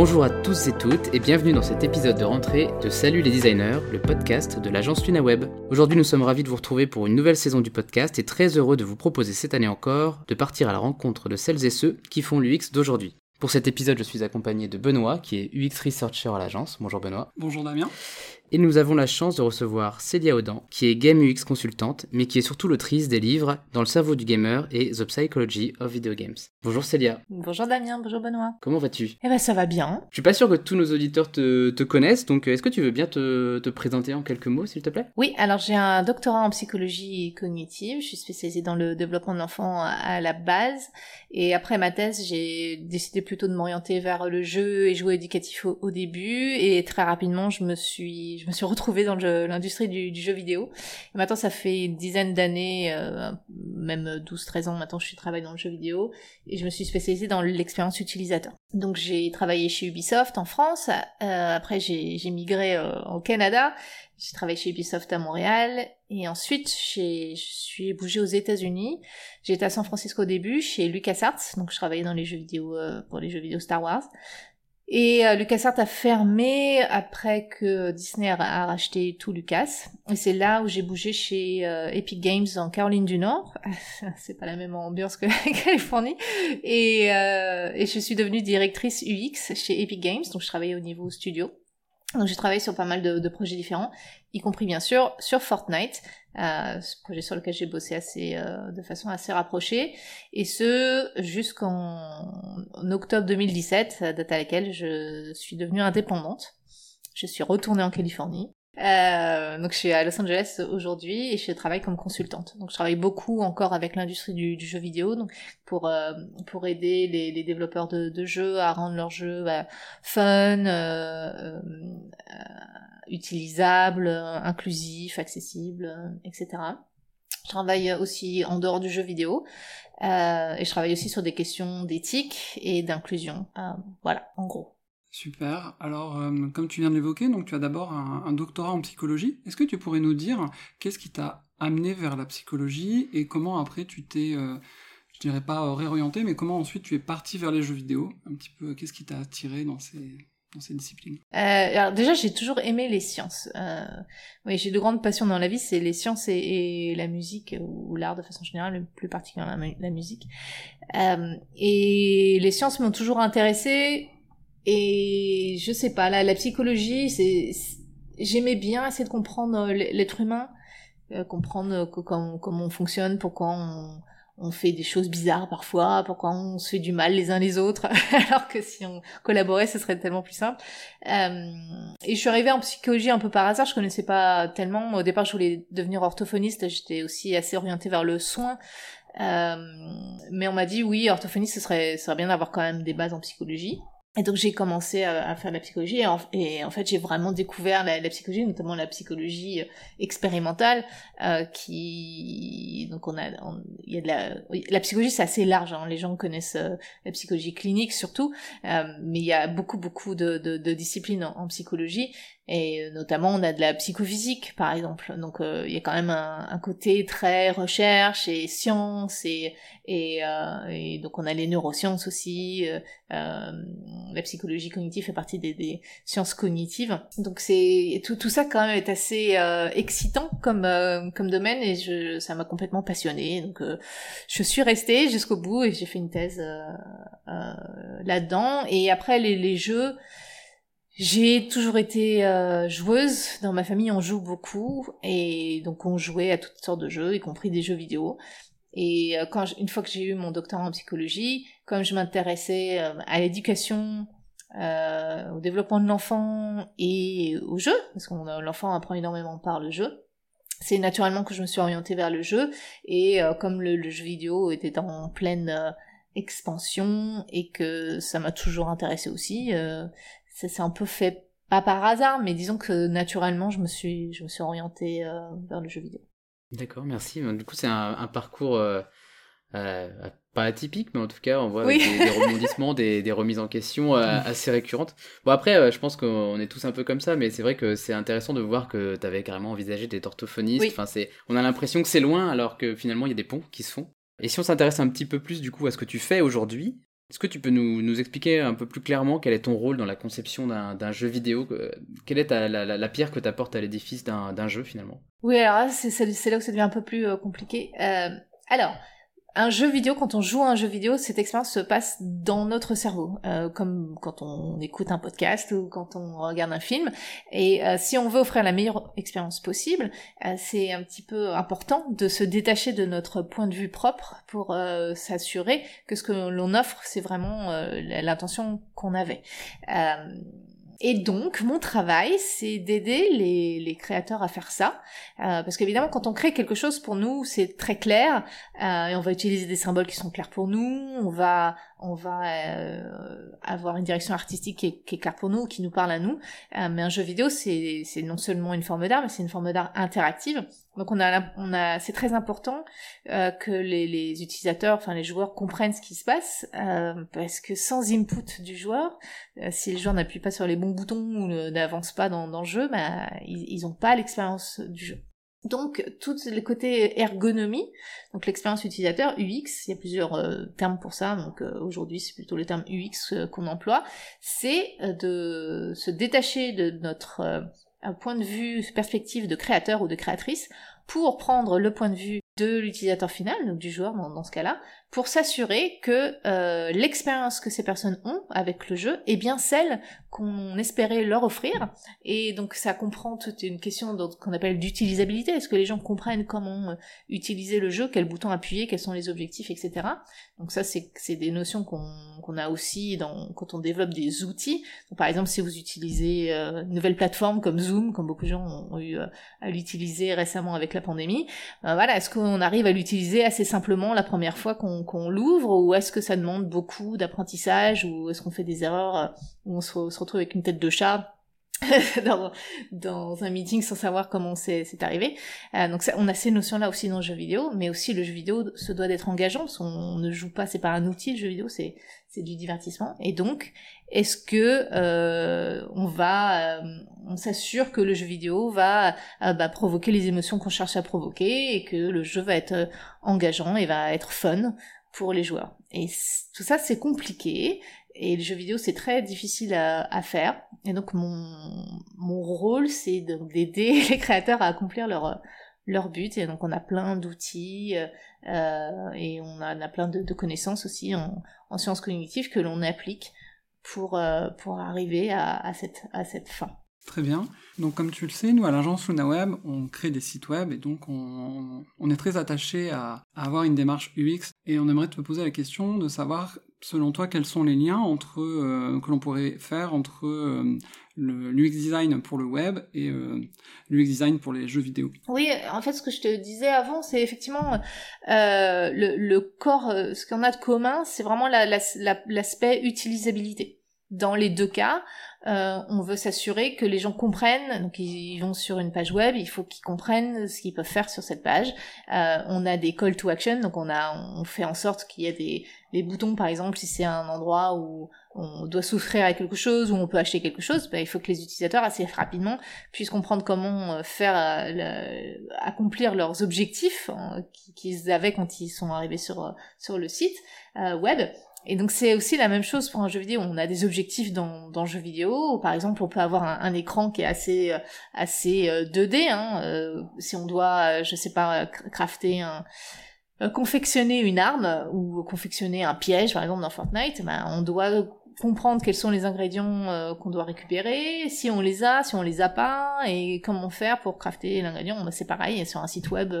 Bonjour à tous et toutes et bienvenue dans cet épisode de rentrée de Salut les designers, le podcast de l'agence LunaWeb. Aujourd'hui nous sommes ravis de vous retrouver pour une nouvelle saison du podcast et très heureux de vous proposer cette année encore de partir à la rencontre de celles et ceux qui font l'UX d'aujourd'hui. Pour cet épisode, je suis accompagné de Benoît, qui est UX Researcher à l'agence. Bonjour Benoît. Bonjour Damien. Et nous avons la chance de recevoir Célia Audan, qui est Game UX consultante, mais qui est surtout l'autrice des livres Dans le cerveau du gamer et The Psychology of Video Games. Bonjour Célia. Bonjour Damien, bonjour Benoît. Comment vas-tu? Eh ben ça va bien. Je suis pas sûr que tous nos auditeurs te, te connaissent, donc est-ce que tu veux bien te, te présenter en quelques mots, s'il te plaît? Oui, alors j'ai un doctorat en psychologie cognitive, je suis spécialisée dans le développement de l'enfant à la base, et après ma thèse, j'ai décidé plutôt de m'orienter vers le jeu et jouer éducatif au, au, début, et très rapidement, je me suis, je me suis retrouvée dans l'industrie du, jeu vidéo. Et maintenant, ça fait une dizaine d'années, euh, même 12-13 ans maintenant, je travaille dans le jeu vidéo, et je me suis spécialisée dans l'expérience utilisateur. Donc j'ai travaillé chez Ubisoft en France, euh, après j'ai migré euh, au Canada, j'ai travaillé chez Ubisoft à Montréal, et ensuite je suis bougée aux États-Unis. J'étais à San Francisco au début, chez LucasArts, donc je travaillais dans les jeux vidéo pour les jeux vidéo Star Wars. Et euh, LucasArts a fermé après que Disney a, racheté tout Lucas. Et c'est là où j'ai bougé chez euh, Epic Games en Caroline du Nord. c'est pas la même ambiance que la Californie. Et, euh, et je suis devenue directrice UX chez Epic Games, donc je travaillais au niveau studio. Donc j'ai travaillé sur pas mal de, de, projets différents, y compris bien sûr sur Fortnite, ce projet sur lequel j'ai bossé assez euh, de façon assez rapprochée, et ce jusqu'en octobre 2017, date à laquelle je suis devenue indépendante. Je suis retournée en Californie euh, donc je suis à Los Angeles aujourd'hui et je travaille comme consultante. Donc je travaille beaucoup encore avec l'industrie du, jeu vidéo, donc pour euh, pour aider les, développeurs de, jeux à rendre leurs jeux bah, fun, euh, euh utilisables, inclusifs, accessibles, etc. Je travaille aussi en dehors du jeu vidéo euh, et je travaille aussi sur des questions d'éthique et d'inclusion. voilà, en gros. Super. Alors, euh, comme tu viens de l'évoquer, donc tu as d'abord un, doctorat en psychologie. Est-ce que tu pourrais nous dire qu'est-ce qui t'a amené vers la psychologie et comment après tu t'es, euh, je dirais pas réorienté, mais comment ensuite tu es parti vers les jeux vidéo? Un petit peu, qu'est-ce qui t'a attiré dans ces dans ces disciplines? Euh, Alors déjà, j'ai toujours aimé les sciences. Euh, oui, j'ai de grandes passions dans la vie, c'est les sciences et, la musique ou l'art de façon générale, plus particulièrement la, musique. Euh, et les sciences m'ont toujours intéressée et je sais pas, la, la psychologie, c'est, j'aimais bien essayer de comprendre euh, l'être humain, euh, comprendre comment, comment on fonctionne, pourquoi on, fait des choses bizarres parfois, pourquoi on se fait du mal les uns les autres, alors que si on collaborait, ce serait tellement plus simple. Euh, et je suis arrivée en psychologie un peu par hasard, je connaissais pas tellement. Au départ, je voulais devenir orthophoniste, j'étais aussi assez orientée vers le soin. Euh, mais on m'a dit oui, orthophoniste, ce serait, ce serait bien d'avoir quand même des bases en psychologie. Et donc j'ai commencé à, faire de la psychologie. Et en, fait j'ai vraiment découvert la, psychologie, notamment la psychologie euh, expérimentale, euh, qui donc on a il y a de la la psychologie c'est assez large, hein. les gens connaissent euh, la psychologie clinique surtout, euh, mais il y a beaucoup beaucoup de, de, disciplines en, psychologie. Et notamment on a de la psychophysique par exemple, donc il y a quand même un, un, côté très recherche et science et et, et donc on a les neurosciences aussi la psychologie cognitive fait partie des, sciences cognitives. Donc c'est tout, tout ça quand même est assez euh, excitant comme euh, comme domaine et je, ça m'a complètement passionnée. Donc euh, je suis restée jusqu'au bout et j'ai fait une thèse là-dedans. Et après les, les jeux. J'ai toujours été joueuse. Dans ma famille, on joue beaucoup et donc on jouait à toutes sortes de jeux, y compris des jeux vidéo. Et quand une fois que j'ai eu mon doctorat en psychologie, comme je m'intéressais euh, à l'éducation, euh, au développement de l'enfant et au jeu, parce que l'enfant apprend énormément par le jeu, c'est naturellement que je me suis orientée vers le jeu, et euh, comme le, jeu vidéo était en pleine expansion et que ça m'a toujours intéressé aussi, ça s'est un peu fait pas par hasard, mais disons que naturellement je me suis je me suis orientée vers le jeu vidéo. D'accord, merci. Du coup, c'est un, parcours euh, pas atypique, mais en tout cas, on voit des, rebondissements, des, des, remises en question euh, mm. assez récurrentes. Bon, après, euh, je pense qu'on est tous un peu comme ça, mais c'est vrai que c'est intéressant de voir que tu avais carrément envisagé d'être orthophoniste. Enfin, c'est, on a l'impression que c'est loin, alors que finalement, il y a des ponts qui se font. Et si on s'intéresse un petit peu plus, du coup, à ce que tu fais aujourd'hui, Est-ce que tu peux nous, expliquer un peu plus clairement quel est ton rôle dans la conception d'un jeu vidéo Quelle est la, pierre que tu apportes à l'édifice d'un jeu finalement? Oui, alors c'est là où ça devient un peu plus compliqué. Euh, alors, un jeu vidéo, quand on joue à un jeu vidéo, cette expérience se passe dans notre cerveau, euh, comme quand on écoute un podcast ou quand on regarde un film. Et euh, si on veut offrir la meilleure expérience possible, euh, c'est un petit peu important de se détacher de notre point de vue propre pour s'assurer que ce que l'on offre, c'est vraiment l'intention qu'on avait. Et donc, mon travail, c'est d'aider les, créateurs à faire ça. Euh, parce qu'évidemment, quand on crée quelque chose, pour nous, c'est très clair. Euh, et on va utiliser des symboles qui sont clairs pour nous. On va, on va euh, avoir une direction artistique qui est, qui claire pour nous, qui nous parle à nous. Euh, mais un jeu vidéo, c'est non seulement une forme d'art, mais c'est une forme d'art interactive. Donc on a, on a, c'est très important euh, que les, les, utilisateurs, enfin les joueurs comprennent ce qui se passe, euh, parce que sans input du joueur, euh, si le joueur n'appuie pas sur les bons boutons ou n'avance pas dans, dans, le jeu, bah, ils n'ont pas l'expérience du jeu. Donc, tout le côté ergonomie, donc l'expérience utilisateur, UX, il y a plusieurs euh, termes pour ça, donc euh, aujourd'hui c'est plutôt le terme UX euh, qu'on emploie, c'est de se détacher de notre point de vue, perspective de créateur ou de créatrice, pour prendre le point de vue de l'utilisateur final, donc du joueur dans, ce cas-là, pour s'assurer que euh, l'expérience que ces personnes ont avec le jeu est bien celle qu'on espérait leur offrir. Et donc ça comprend toute une question qu'on appelle d'utilisabilité. Est-ce que les gens comprennent comment euh, utiliser le jeu, quel bouton appuyer, quels sont les objectifs, etc. Donc ça, c'est des notions qu'on a aussi dans, quand on développe des outils. par exemple, si vous utilisez euh, une nouvelle plateforme comme Zoom, comme beaucoup de gens ont, eu à l'utiliser récemment avec la pandémie, voilà, est-ce qu'on arrive à l'utiliser assez simplement la première fois qu'on qu'on l'ouvre ou est-ce que ça demande beaucoup d'apprentissage ou est-ce qu'on fait des erreurs euh, où on se, retrouve avec une tête de chat? dans, dans, un meeting sans savoir comment c'est arrivé. Euh, donc ça, on a ces notions-là aussi dans le jeu vidéo, mais aussi le jeu vidéo se doit d'être engageant, parce qu'on ne joue pas, c'est pas un outil le jeu vidéo, c'est du divertissement. Et donc, est-ce que euh, on va, euh, on s'assure que le jeu vidéo va euh, bah, provoquer les émotions qu'on cherche à provoquer et que le jeu va être engageant et va être fun pour les joueurs? Et tout ça, c'est compliqué. Et le jeu vidéo, c'est très difficile à, faire. Et donc, mon, mon rôle, c'est d'aider les créateurs à accomplir leur, leur but. Et donc, on a plein d'outils euh, et on a, plein de, connaissances aussi en, en sciences cognitives que l'on applique pour, euh, pour arriver à, cette, à cette fin. Très bien. Donc comme tu le sais, nous à l'agence LunaWeb, on crée des sites web et donc on, on est très attaché à, avoir une démarche UX et on aimerait te poser la question de savoir selon toi quels sont les liens entre euh, que l'on pourrait faire entre euh, le l'UX design pour le web et euh, l'UX design pour les jeux vidéo? Oui, en fait ce que je te disais avant, c'est effectivement euh, le, le, corps, ce qu'on a de commun, c'est vraiment l'aspect la, utilisabilité dans les deux cas, euh, on veut s'assurer que les gens comprennent. Donc ils vont sur une page web, il faut qu'ils comprennent ce qu'ils peuvent faire sur cette page. Euh, on a des call to action, donc on a, on fait en sorte qu'il y ait des, des boutons, par exemple, si c'est un endroit où on doit souffrir à quelque chose ou on peut acheter quelque chose, ben, il faut que les utilisateurs assez rapidement puissent comprendre comment euh, faire euh, accomplir leurs objectifs hein, qu'ils avaient quand ils sont arrivés sur sur le site web. Et donc c'est aussi la même chose pour un jeu vidéo. On a des objectifs dans, dans le jeu vidéo. Par exemple, on peut avoir un, écran qui est assez euh, assez 2D. Euh, hein. Euh, si on doit, je sais pas, crafter un confectionner une arme ou confectionner un piège, par exemple dans Fortnite, ben, on doit comprendre quels sont les ingrédients qu'on doit récupérer, si on les a, si on les a pas, et comment faire pour crafter l'ingrédient. Ben, c'est pareil, sur un site web,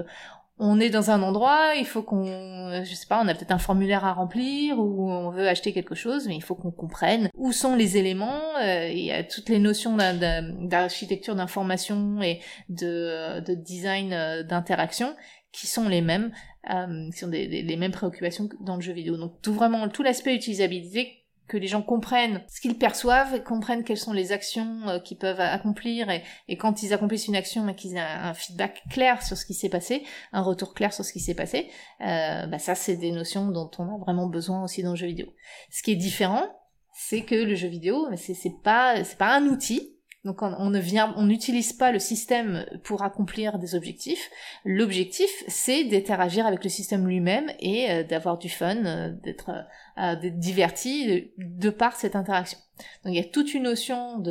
on est dans un endroit, il faut qu'on, je sais pas, on a peut-être un formulaire à remplir ou on veut acheter quelque chose, mais il faut qu'on comprenne où sont les éléments. Euh, il y a toutes les notions d'architecture d'information et de, de design euh, d'interaction qui sont les mêmes, euh, qui sont les mêmes préoccupations dans le jeu vidéo. Donc tout vraiment tout l'aspect utilisabilité que les gens comprennent ce qu'ils perçoivent, comprennent quelles sont les actions euh, qu'ils peuvent accomplir et, quand ils accomplissent une action, qu'ils aient un, feedback clair sur ce qui s'est passé, un retour clair sur ce qui s'est passé, euh, bah ça c'est des notions dont on a vraiment besoin aussi dans le jeu vidéo. Ce qui est différent, c'est que le jeu vidéo, c'est pas c'est pas un outil, Donc on, ne vient, on n'utilise pas le système pour accomplir des objectifs. L'objectif, c'est d'interagir avec le système lui-même et euh, d'avoir du fun, euh, d'être diverti de par cette interaction. Donc il y a toute une notion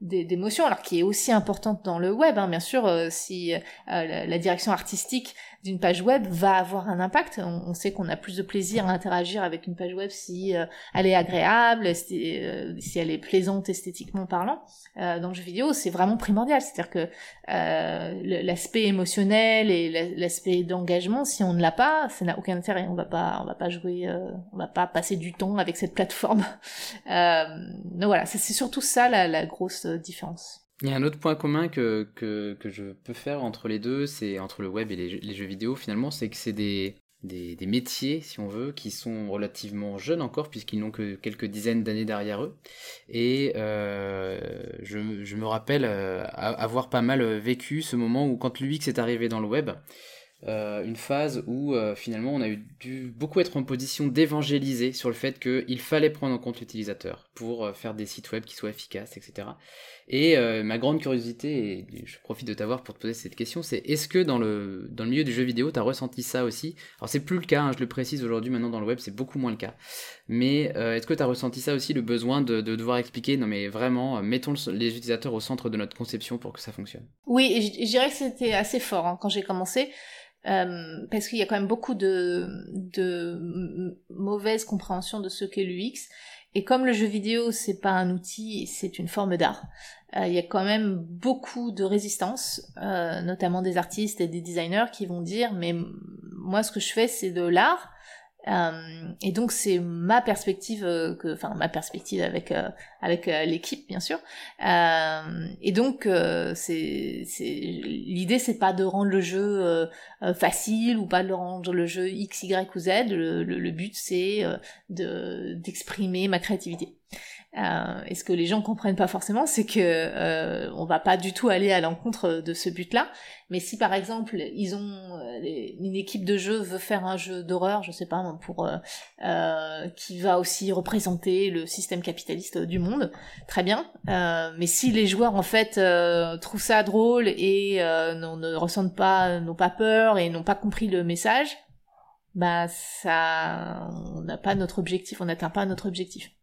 d'émotion, alors qui est aussi importante dans le web, hein, bien sûr, euh, si euh, la, direction artistique d'une page web va avoir un impact. On, sait qu'on a plus de plaisir à interagir avec une page web si euh, elle est agréable, si, si, elle est plaisante esthétiquement parlant. dans le jeu vidéo, c'est vraiment primordial, c'est-à-dire que l'aspect émotionnel et l'aspect d'engagement, si on ne l'a pas, ça n'a aucun intérêt. On va pas, on va pas jouer, on va pas passer du temps avec cette plateforme. donc voilà, c'est surtout ça la grosse différence. Il y a un autre point commun que, que, que je peux faire entre les deux, c'est entre le web et les, jeux vidéo finalement, c'est que c'est des, des, métiers, si on veut, qui sont relativement jeunes encore, puisqu'ils n'ont que quelques dizaines d'années derrière eux. Et euh, je, je, me rappelle euh, avoir pas mal vécu ce moment où quand l'UX est arrivé dans le web, euh, une phase où euh, finalement on a eu dû beaucoup être en position d'évangéliser sur le fait qu'il fallait prendre en compte l'utilisateur pour euh, faire des sites web qui soient efficaces, etc. Et ma grande curiosité, et je profite de t'avoir pour te poser cette question, c'est est-ce que dans le, dans le milieu du jeu vidéo, tu as ressenti ça aussi? Alors c'est plus le cas, hein, je le précise aujourd'hui, maintenant dans le web, c'est beaucoup moins le cas. Mais est-ce que tu as ressenti ça aussi, le besoin de, de devoir expliquer, non mais vraiment, mettons les utilisateurs au centre de notre conception pour que ça fonctionne? Oui, je dirais que c'était assez fort hein, quand j'ai commencé. Euh, parce qu'il y a quand même beaucoup de, de mauvaise compréhension de ce qu'est l'UX. Et comme le jeu vidéo, c'est pas un outil, c'est une forme d'art, euh, il y a quand même beaucoup de résistance, euh, notamment des artistes et des designers qui vont dire mais moi ce que je fais c'est de l'art, euh, et donc c'est ma perspective, euh, que, enfin ma perspective avec euh, avec l'équipe bien sûr. et donc c'est l'idée c'est pas de rendre le jeu facile ou pas de rendre le jeu x y ou z. Le, le, le but c'est de d'exprimer ma créativité. Euh, et ce que les gens comprennent pas forcément, c'est que euh, on va pas du tout aller à l'encontre de ce but-là. Mais si par exemple ils ont euh, une équipe de jeu veut faire un jeu d'horreur, je sais pas pour euh, euh, qui va aussi représenter le système capitaliste du monde, très bien. mais si les joueurs en fait trouvent ça drôle et ne ressentent pas, n'ont pas peur et n'ont pas compris le message, bah ça, on n'a pas notre objectif, on n'atteint pas notre objectif.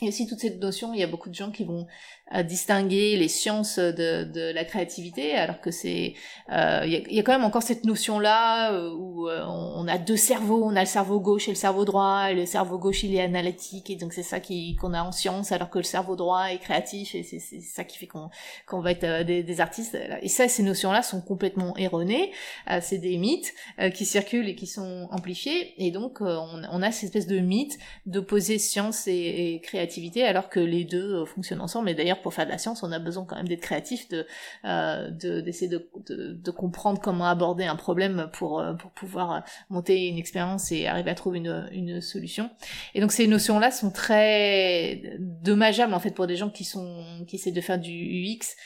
Et aussi toute cette notion, il y a beaucoup de gens qui vont euh, distinguer les sciences de, de la créativité, alors que c'est, euh, il, y a, il, y a, quand même encore cette notion-là euh, où euh, on, a deux cerveaux, on a le cerveau gauche et le cerveau droit, et le cerveau gauche il est analytique, et donc c'est ça qui qu'on a en science, alors que le cerveau droit est créatif, et c'est ça qui fait qu'on qu'on va être des, des, artistes. Et ça, ces notions-là sont complètement erronées, c'est des mythes qui circulent et qui sont amplifiés, et donc on, on, a cette espèce de mythe d'opposer science et, et créativité alors que les deux euh, fonctionnent ensemble. Et d'ailleurs, pour faire de la science, on a besoin quand même d'être créatif, de euh, d'essayer de, de, comprendre comment aborder un problème pour euh, pour pouvoir monter une expérience et arriver à trouver une, une solution. Et donc ces notions-là sont très dommageables en fait pour des gens qui sont qui essaient de faire du UX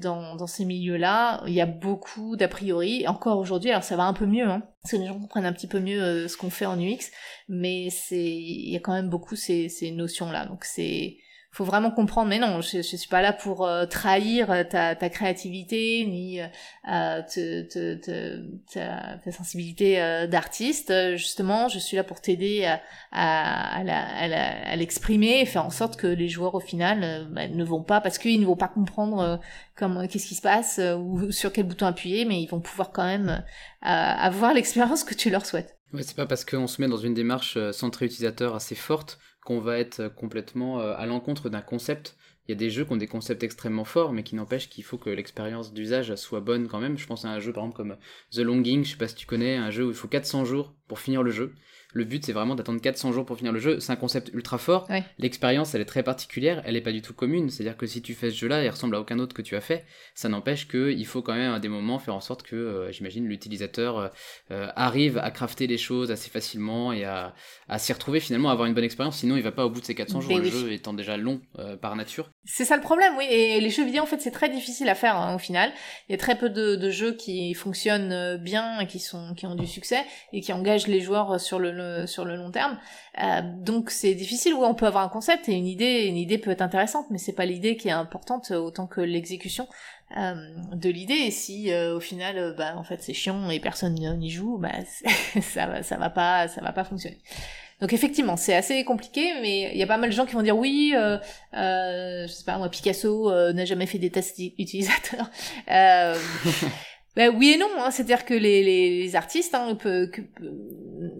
dans ces milieux-là. Il y a beaucoup d'a priori. Encore aujourd'hui, alors ça va un peu mieux. Hein, parce que les gens comprennent un petit peu mieux euh, ce qu'on fait en UX, mais il y a quand même beaucoup ces, ces notions là. Donc c'est faut vraiment comprendre mais non je, je suis pas là pour euh, trahir euh, ta, créativité ni euh, ta, sensibilité d'artiste. Justement je suis là pour t'aider à, l'exprimer et faire en sorte que les joueurs au final bah, ne vont pas parce qu'ils ne vont pas comprendre comment qu'est-ce qui se passe ou sur quel bouton appuyer mais ils vont pouvoir quand même avoir l'expérience que tu leur souhaites. Ouais, c'est pas parce qu'on se met dans une démarche centrée utilisateur assez forte qu'on va être complètement euh, à l'encontre d'un concept. Il y a des jeux qui ont des concepts extrêmement forts, mais qui n'empêchent qu'il faut que l'expérience d'usage soit bonne quand même. Je pense à un jeu par exemple comme The Longing, je sais pas si tu connais, un jeu où il faut 400 jours pour finir le jeu. Le but, c'est vraiment d'attendre 400 jours pour finir le jeu. C'est un concept ultra fort. L'expérience, elle est très particulière. Elle est pas du tout commune. C'est-à-dire que si tu fais ce jeu-là, il ressemble à aucun autre que tu as fait. Ça n'empêche qu'il faut quand même à des moments faire en sorte que, euh, j'imagine, l'utilisateur euh, euh, arrive à crafter les choses assez facilement et à, à s'y retrouver finalement, à avoir une bonne expérience. Sinon, il va pas au bout de ces 400 jours. Le jeu étant déjà long par nature. C'est ça le problème, oui. Et les jeux vidéo, en fait, c'est très difficile à faire hein, au final. Il y a très peu de, de jeux qui fonctionnent bien, et qui sont, qui ont du succès et qui engagent engage les joueurs sur le, sur le long terme. Euh, donc c'est difficile. Oui, on peut avoir un concept et une idée. Une idée peut être intéressante, mais c'est pas l'idée qui est importante autant que l'exécution euh, de l'idée. Et si euh, au final, bah en fait c'est chiant et personne n'y joue, bah ça va, ça va pas, ça va pas fonctionner. Donc effectivement, c'est assez compliqué, mais il y a pas mal de gens qui vont dire oui, euh, euh, je sais pas moi, Picasso euh, n'a jamais fait des tests utilisateurs. Euh, ben oui et non, hein, c'est-à-dire que les, les, artistes, hein, que,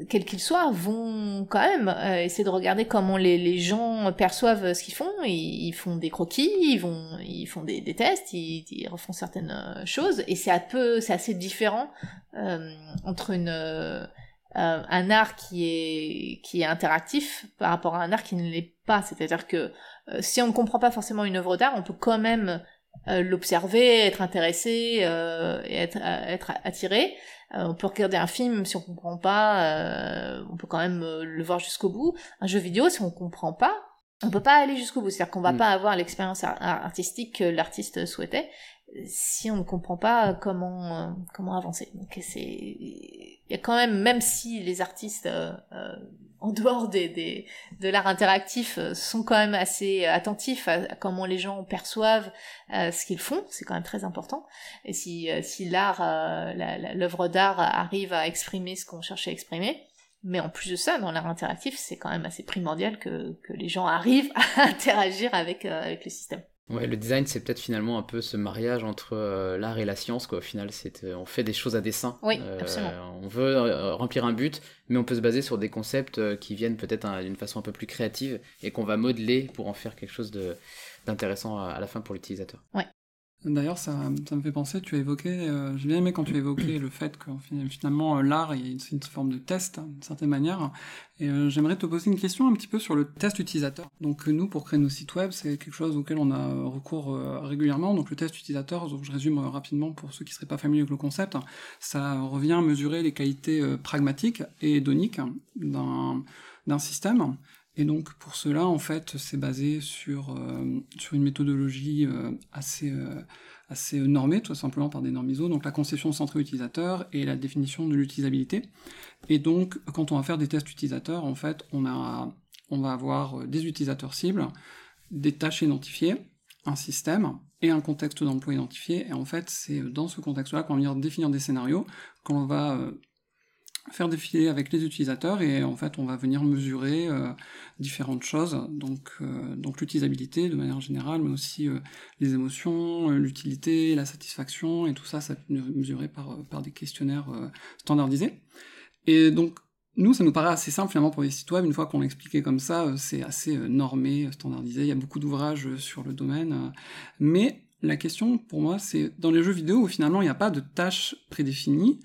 quels qu'ils soient, vont quand même euh, essayer de regarder comment les, gens perçoivent ce qu'ils font. Ils, font des croquis, ils vont, ils font des, tests, ils, refont certaines choses, et c'est un peu, c'est assez différent entre euh, un art qui est qui est interactif par rapport à un art qui ne l'est pas. C'est-à-dire que euh, si on ne comprend pas forcément une œuvre d'art, on peut quand même euh, l'observer, être intéressé et être être attiré. on peut regarder un film si on comprend pas, on peut quand même le voir jusqu'au bout. Un jeu vidéo, si on comprend pas, on peut pas aller jusqu'au bout. C'est-à-dire qu'on va mm. pas avoir l'expérience artistique que l'artiste souhaitait si on ne comprend pas comment comment avancer. Donc c'est il y a quand même même si les artistes euh, euh, en dehors des, des de l'art interactif euh, sont quand même assez attentifs à, comment les gens perçoivent ce qu'ils font, c'est quand même très important. Et si si l'art l'œuvre d'art arrive à exprimer ce qu'on cherche à exprimer, mais en plus de ça, dans l'art interactif, c'est quand même assez primordial que, que les gens arrivent à interagir avec, avec le système. Ouais, le design, c'est peut-être finalement un peu ce mariage entre euh, l'art et la science, quoi. Au final, c'est euh, on fait des choses à dessein. Oui, euh, absolument. On veut remplir un but, mais on peut se baser sur des concepts qui viennent peut-être d'une façon un peu plus créative et qu'on va modeler pour en faire quelque chose d'intéressant à la fin pour l'utilisateur. Ouais. D'ailleurs, ça, ça, me fait penser, tu as évoqué, euh, j'ai bien aimé quand tu as évoqué le fait que finalement euh, l'art c'est une forme de test, hein, d'une certaine manière. Et euh, j'aimerais te poser une question un petit peu sur le test utilisateur. Donc nous, pour créer nos sites web, c'est quelque chose auquel on a recours régulièrement. Donc le test utilisateur, je résume rapidement pour ceux qui seraient pas familiers avec le concept, ça revient à mesurer les qualités pragmatiques et hédoniques d'un système et donc pour cela, en fait, c'est basé sur, euh, sur une méthodologie euh, assez, euh, assez normée, tout simplement par des normes ISO, donc la conception centrée utilisateur et la définition de l'utilisabilité. Et donc, quand on va faire des tests utilisateurs, en fait, on, a, on va avoir des utilisateurs cibles, des tâches identifiées, un système et un contexte d'emploi identifié. Et en fait, c'est dans ce contexte-là qu'on va venir définir des scénarios, qu'on va faire défiler avec les utilisateurs et en fait on va venir mesurer euh, différentes choses donc euh, donc l'utilisabilité de manière générale mais aussi euh, les émotions l'utilité la satisfaction et tout ça ça peut être mesuré par par des questionnaires standardisés et donc nous, ça nous paraît assez simple finalement pour les sites web. Une fois qu'on l'expliquait comme ça, c'est assez normé, standardisé. Il y a beaucoup d'ouvrages sur le domaine. Mais la question pour moi, c'est dans les jeux vidéo où finalement il n'y a pas de tâches prédéfinies.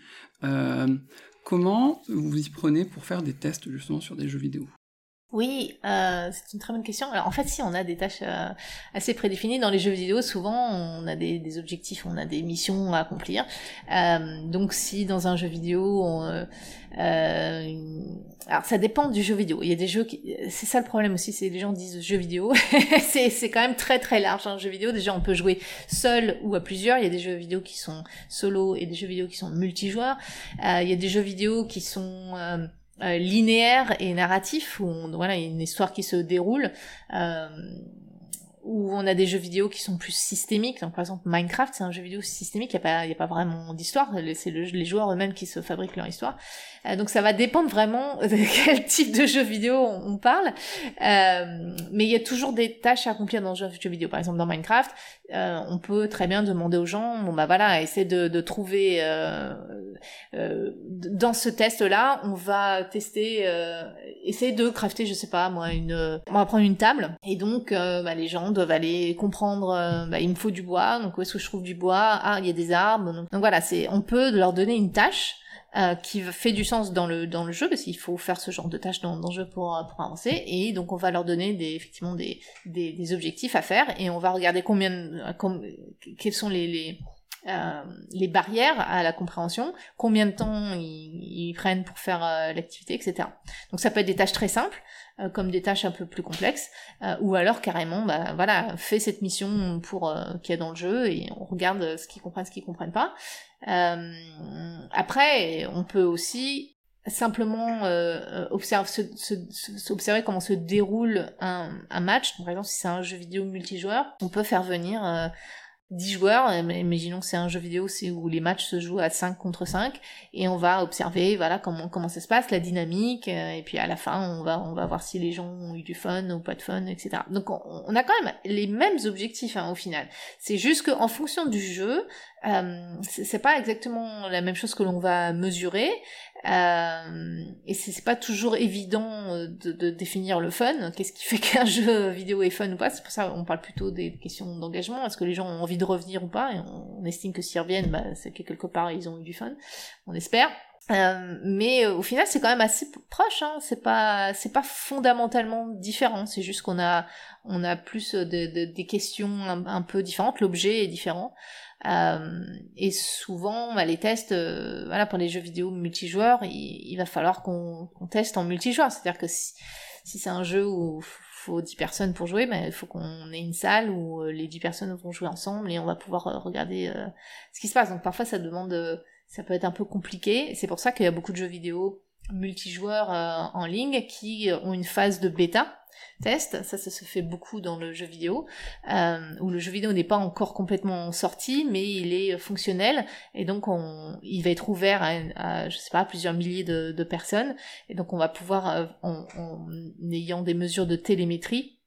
Comment vous y prenez pour faire des tests justement sur des jeux vidéo? Oui, euh, c'est une très bonne question. Alors en fait, si on a des tâches euh, assez prédéfinies dans les jeux vidéo, souvent on a des, objectifs, on a des missions à accomplir. Euh, donc si dans un jeu vidéo, on, alors ça dépend du jeu vidéo. Il y a des jeux qui, c'est ça le problème aussi, c'est les gens disent jeu vidéo, c'est quand même très très large. Un jeu vidéo, déjà on peut jouer seul ou à plusieurs. Il y a des jeux vidéo qui sont solo et des jeux vidéo qui sont multijoueurs. il y a des jeux vidéo qui sont linéaire et narratif où on, voilà, une histoire qui se déroule. Euh, où on a des jeux vidéo qui sont plus systémiques. Donc, par exemple, Minecraft, c'est un jeu vidéo systémique, il n'y a, a pas vraiment d'histoire, c'est les joueurs eux-mêmes qui se fabriquent leur histoire. Euh, donc, ça va dépendre vraiment de quel type de jeu vidéo on, parle. Euh, mais il y a toujours des tâches à accomplir dans un jeu vidéo. Par exemple, dans Minecraft, euh, on peut très bien demander aux gens, bon bah voilà, essayer de, trouver dans ce test-là, on va tester, essayer de crafter, je sais pas moi, une, on va prendre une table et donc bah, les gens doivent aller comprendre, bah, il me faut du bois, donc où est-ce que je trouve du bois? Ah, il y a des arbres, donc, voilà, on peut leur donner une tâche euh, qui fait du sens dans le dans le jeu parce qu'il faut faire ce genre de tâches dans, le jeu pour pour avancer et donc on va leur donner effectivement des objectifs à faire et on va regarder combien euh, com, quels sont les, euh, barrières à la compréhension, combien de temps ils, prennent pour faire euh, l'activité, etc. Donc ça peut être des tâches très simples, euh, comme des tâches un peu plus complexes, ou alors carrément, bah, voilà, fais cette mission pour qu'il y a dans le jeu et on regarde ce qu'ils comprennent, ce qu'ils comprennent pas. Euh, après, on peut aussi simplement euh, se, se, observer comment se déroule un, match. par exemple, si c'est un jeu vidéo multijoueur, on peut faire venir euh, 10 joueurs, imaginons que c'est un jeu vidéo où les matchs se jouent à 5 contre 5 et on va observer voilà comment comment ça se passe, la dynamique euh, et puis à la fin on va on va voir si les gens ont eu du fun ou pas de fun, etc. Donc on, a quand même les mêmes objectifs hein, au final. C'est juste qu'en fonction du jeu, euh, c'est pas exactement la même chose que l'on va mesurer euh, et c'est pas toujours évident euh, de, définir le fun. Qu'est-ce qui fait qu'un jeu vidéo est fun ou pas? C'est pour ça qu'on parle plutôt des questions d'engagement. Est-ce que les gens ont envie de revenir ou pas? Et on, estime que s'ils reviennent, bah, c'est que quelque part ils ont eu du fun. On espère. Euh, mais euh, au final, c'est quand même assez proche. Hein. C'est pas, c'est pas fondamentalement différent. C'est juste qu'on a, on a plus de, de, des questions un, peu différentes. L'objet est différent. Euh, et souvent, bah, les tests, euh, voilà, pour les jeux vidéo multijoueurs, il, va falloir qu'on teste en multijoueur. C'est-à-dire que si, si c'est un jeu où faut 10 personnes pour jouer, bah, il faut qu'on ait une salle où les 10 personnes vont jouer ensemble et on va pouvoir regarder ce qui se passe. Donc parfois, ça demande, ça peut être un peu compliqué. C'est pour ça qu'il y a beaucoup de jeux vidéo multijoueurs en ligne qui ont une phase de bêta test. Ça, ça se fait beaucoup dans le jeu vidéo, euh, où le jeu vidéo n'est pas encore complètement sorti, mais il est fonctionnel, et donc on, il va être ouvert à, je sais pas, plusieurs milliers de, personnes, et donc on va pouvoir, euh, en, ayant des mesures de télémétrie,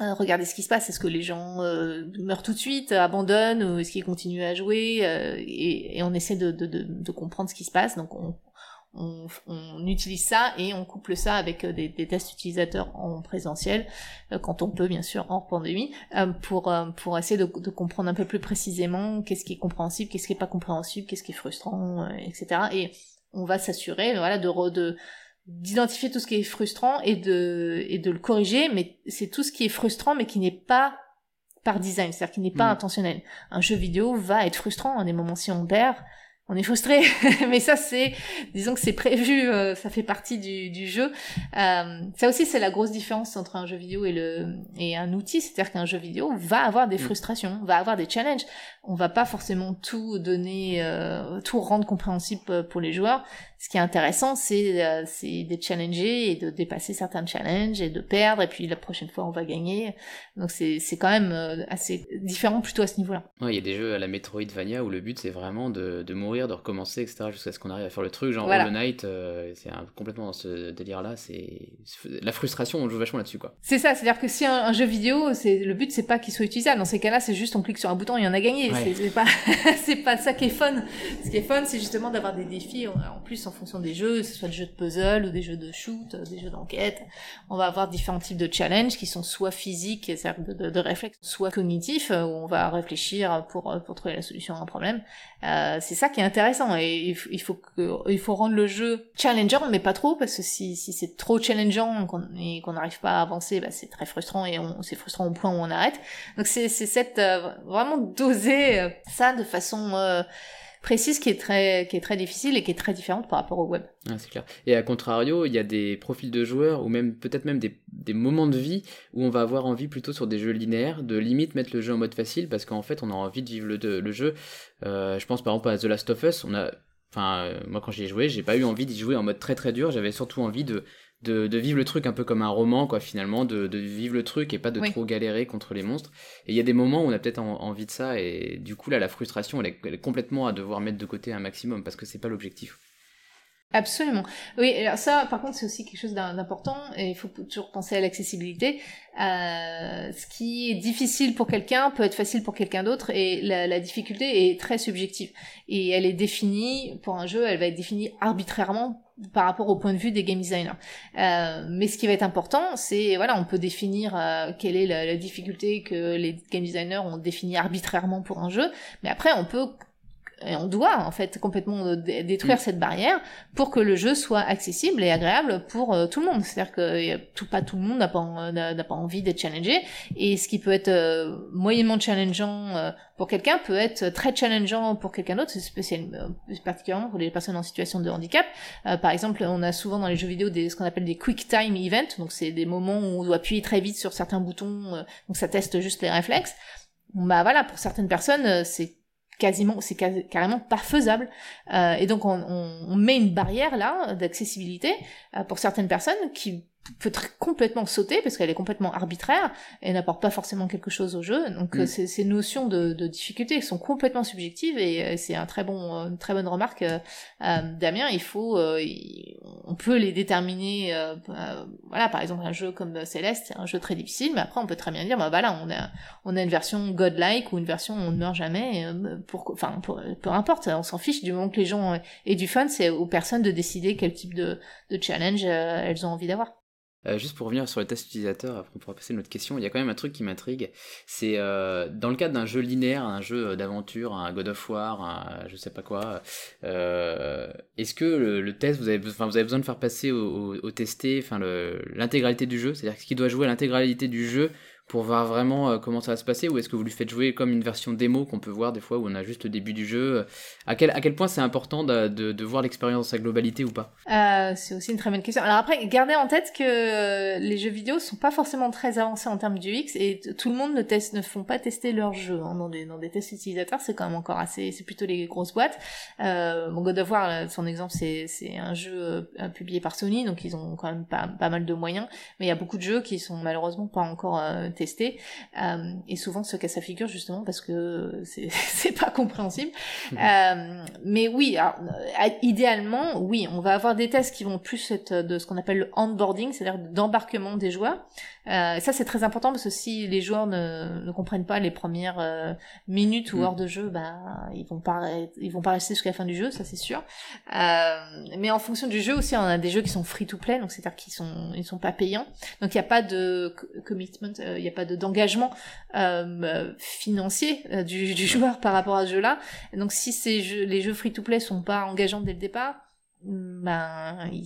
euh, regarder ce qui se passe. Est-ce que les gens meurent tout de suite, abandonnent, ou est-ce qu'ils continuent à jouer et, on essaie de, de, comprendre ce qui se passe. Donc on, on, on, utilise ça et on couple ça avec euh, des, des tests utilisateurs en présentiel, euh, quand on peut bien sûr hors pandémie, euh, pour, pour essayer de, de, comprendre un peu plus précisément qu'est-ce qui est compréhensible, qu'est-ce qui est pas compréhensible, qu'est-ce qui est frustrant, etc. Et on va s'assurer voilà, de, de d'identifier tout ce qui est frustrant et de, et de le corriger, mais c'est tout ce qui est frustrant mais qui n'est pas par design, c'est-à-dire qui n'est pas mm. intentionnel. Un jeu vidéo va être frustrant à des moments si on perd, on est frustré, mais ça c'est, disons que c'est prévu, euh, ça fait partie du, du jeu. Euh, ça aussi c'est la grosse différence entre un jeu vidéo et le et un outil, c'est-à-dire qu'un jeu vidéo va avoir des mm. frustrations, va avoir des challenges. On va pas forcément tout donner, euh, tout rendre compréhensible pour les joueurs. Ce qui est intéressant, c'est euh, c'est de challenger et de dépasser certains challenges et de perdre, et puis la prochaine fois on va gagner. Donc c'est quand même assez différent plutôt à ce niveau-là. Ouais, il y a des jeux à la Metroidvania où le but c'est vraiment de, de mourir de recommencer, etc., jusqu'à ce qu'on arrive à faire le truc. Genre Hollow Knight, euh, c'est complètement dans ce délire-là. C'est la frustration, on joue vachement là-dessus, quoi. C'est ça, c'est-à-dire que si un, jeu vidéo, le but, c'est pas qu'il soit utilisable. Dans ces cas-là, c'est juste on clique sur un bouton et on a gagné. C'est pas, pas ça qui est fun. Ce qui est fun, c'est justement d'avoir des défis. En plus, fonction des jeux, que ce soit des jeux de puzzle ou des jeux de shoot, des jeux d'enquête, on va avoir différents types de challenges qui sont soit physiques, c'est-à-dire de, de, réflexes, soit cognitifs, où on va réfléchir pour pour trouver la solution à un problème. Euh, c'est ça qui est intéressant et il faut que il faut rendre le jeu challengeant mais pas trop parce que si, si c'est trop challengeant et qu'on n'arrive pas à avancer bah c'est très frustrant et c'est frustrant au point où on arrête donc c'est cette euh, vraiment doser euh, ça de façon précise qui est très qui est très difficile et qui est très différente par rapport au web. Ah, c'est clair. Et à contrario, il y a des profils de joueurs ou même peut-être même des, des, moments de vie où on va avoir envie plutôt sur des jeux linéaires de limite mettre le jeu en mode facile parce qu'en fait on a envie de vivre le, jeu. Euh, je pense par exemple à The Last of Us, on a Enfin, euh, moi quand j'y ai joué, j'ai pas eu envie d'y jouer en mode très très dur, j'avais surtout envie de, de, de, vivre le truc un peu comme un roman, quoi, finalement, de, de vivre le truc et pas de trop galérer contre les monstres. Et il y a des moments où on a peut-être envie de ça, et du coup, là, la frustration, elle est, elle est, complètement à devoir mettre de côté un maximum, parce que c'est pas l'objectif. Absolument. Oui, alors ça, par contre, c'est aussi quelque chose d'important, et il faut toujours penser à l'accessibilité. Euh, ce qui est difficile pour quelqu'un peut être facile pour quelqu'un d'autre, et la, difficulté est très subjective. Et elle est définie, pour un jeu, elle va être définie arbitrairement par rapport au point de vue des game designers. Euh, mais ce qui va être important, c'est voilà, on peut définir euh, quelle est la, difficulté que les game designers ont défini arbitrairement pour un jeu, mais après on peut et on doit en fait complètement euh, détruire mm. cette barrière pour que le jeu soit accessible et agréable pour euh, tout le monde. C'est-à-dire que tout, pas tout le monde n'a pas, n'a pas envie d'être challengé et ce qui peut être euh, moyennement challengeant pour quelqu'un peut être très challengeant pour quelqu'un d'autre, spécialement particulièrement pour les personnes en situation de handicap. par exemple, on a souvent dans les jeux vidéo des ce qu'on appelle des quick time events, donc c'est des moments où on doit appuyer très vite sur certains boutons, donc ça teste juste les réflexes. Bah voilà, pour certaines personnes, c'est quasiment, c'est carrément pas faisable. Euh, et donc on, met une barrière là d'accessibilité euh, pour certaines personnes qui peut complètement sauter parce qu'elle est complètement arbitraire et n'apporte pas forcément quelque chose au jeu. Donc mm. ces notions de, de, difficulté sont complètement subjectives et euh, c'est un très bon, une très bonne remarque, euh, euh Damien. Il faut, euh, on peut les déterminer. voilà, par exemple un jeu comme Céleste, c'est un jeu très difficile, mais après on peut très bien dire, bah voilà, on a, on a une version godlike ou une version où on ne meurt jamais. pour, enfin, peu importe, on s'en fiche du moment que les gens aient du fun. C'est aux personnes de décider quel type de, de challenge elles ont envie d'avoir. Euh, juste pour revenir sur le test utilisateur, après on pourra passer à une autre question, il y a quand même un truc qui m'intrigue, c'est euh, dans le cadre d'un jeu linéaire, un jeu d'aventure, un God of War, un je sais pas quoi, euh, est-ce que le, test, vous avez, besoin de faire passer au, au, testé enfin l'intégralité du jeu, c'est-à-dire qu'il doit jouer l'intégralité du jeu pour voir vraiment euh, comment ça va se passer ou est-ce que vous lui faites jouer comme une version démo qu'on peut voir des fois où on a juste le début du jeu à quel, à quel point c'est important de, de, voir l'expérience dans sa globalité ou pas? Euh, C'est aussi une très bonne question. Alors après, gardez en tête que euh, les jeux vidéo sont pas forcément très avancés en termes du X et tout le monde ne, teste, ne font pas tester leur jeu hein, dans, des, dans des tests utilisateurs, c'est quand même encore assez, c'est plutôt les grosses boîtes. Euh, God of War, son exemple, c'est, un jeu euh, publié par Sony, donc ils ont quand même pas, pas mal de moyens, mais il y a beaucoup de jeux qui sont malheureusement pas encore testé euh, et souvent se casse sa figure justement parce que c'est pas compréhensible. Mmh. Euh, mais oui, euh, idéalement, oui, on va avoir des tests qui vont plus être de ce qu'on appelle le onboarding, c'est-à-dire d'embarquement des joueurs. Euh, ça c'est très important parce que si les joueurs ne, ne comprennent pas les premières minutes ou mmh. heures de jeu, ben ils vont pas ils vont pas rester jusqu'à la fin du jeu, ça c'est sûr. Mais en fonction du jeu aussi, on a des jeux qui sont free to play, donc c'est-à-dire qu'ils sont ils sont pas payants, donc il n'y a pas de commitment, il n'y a pas de d'engagement euh, financier euh, du, du, joueur par rapport à ce jeu-là. Donc si ces jeux, les jeux free-to-play sont pas engageants dès le départ, ben il,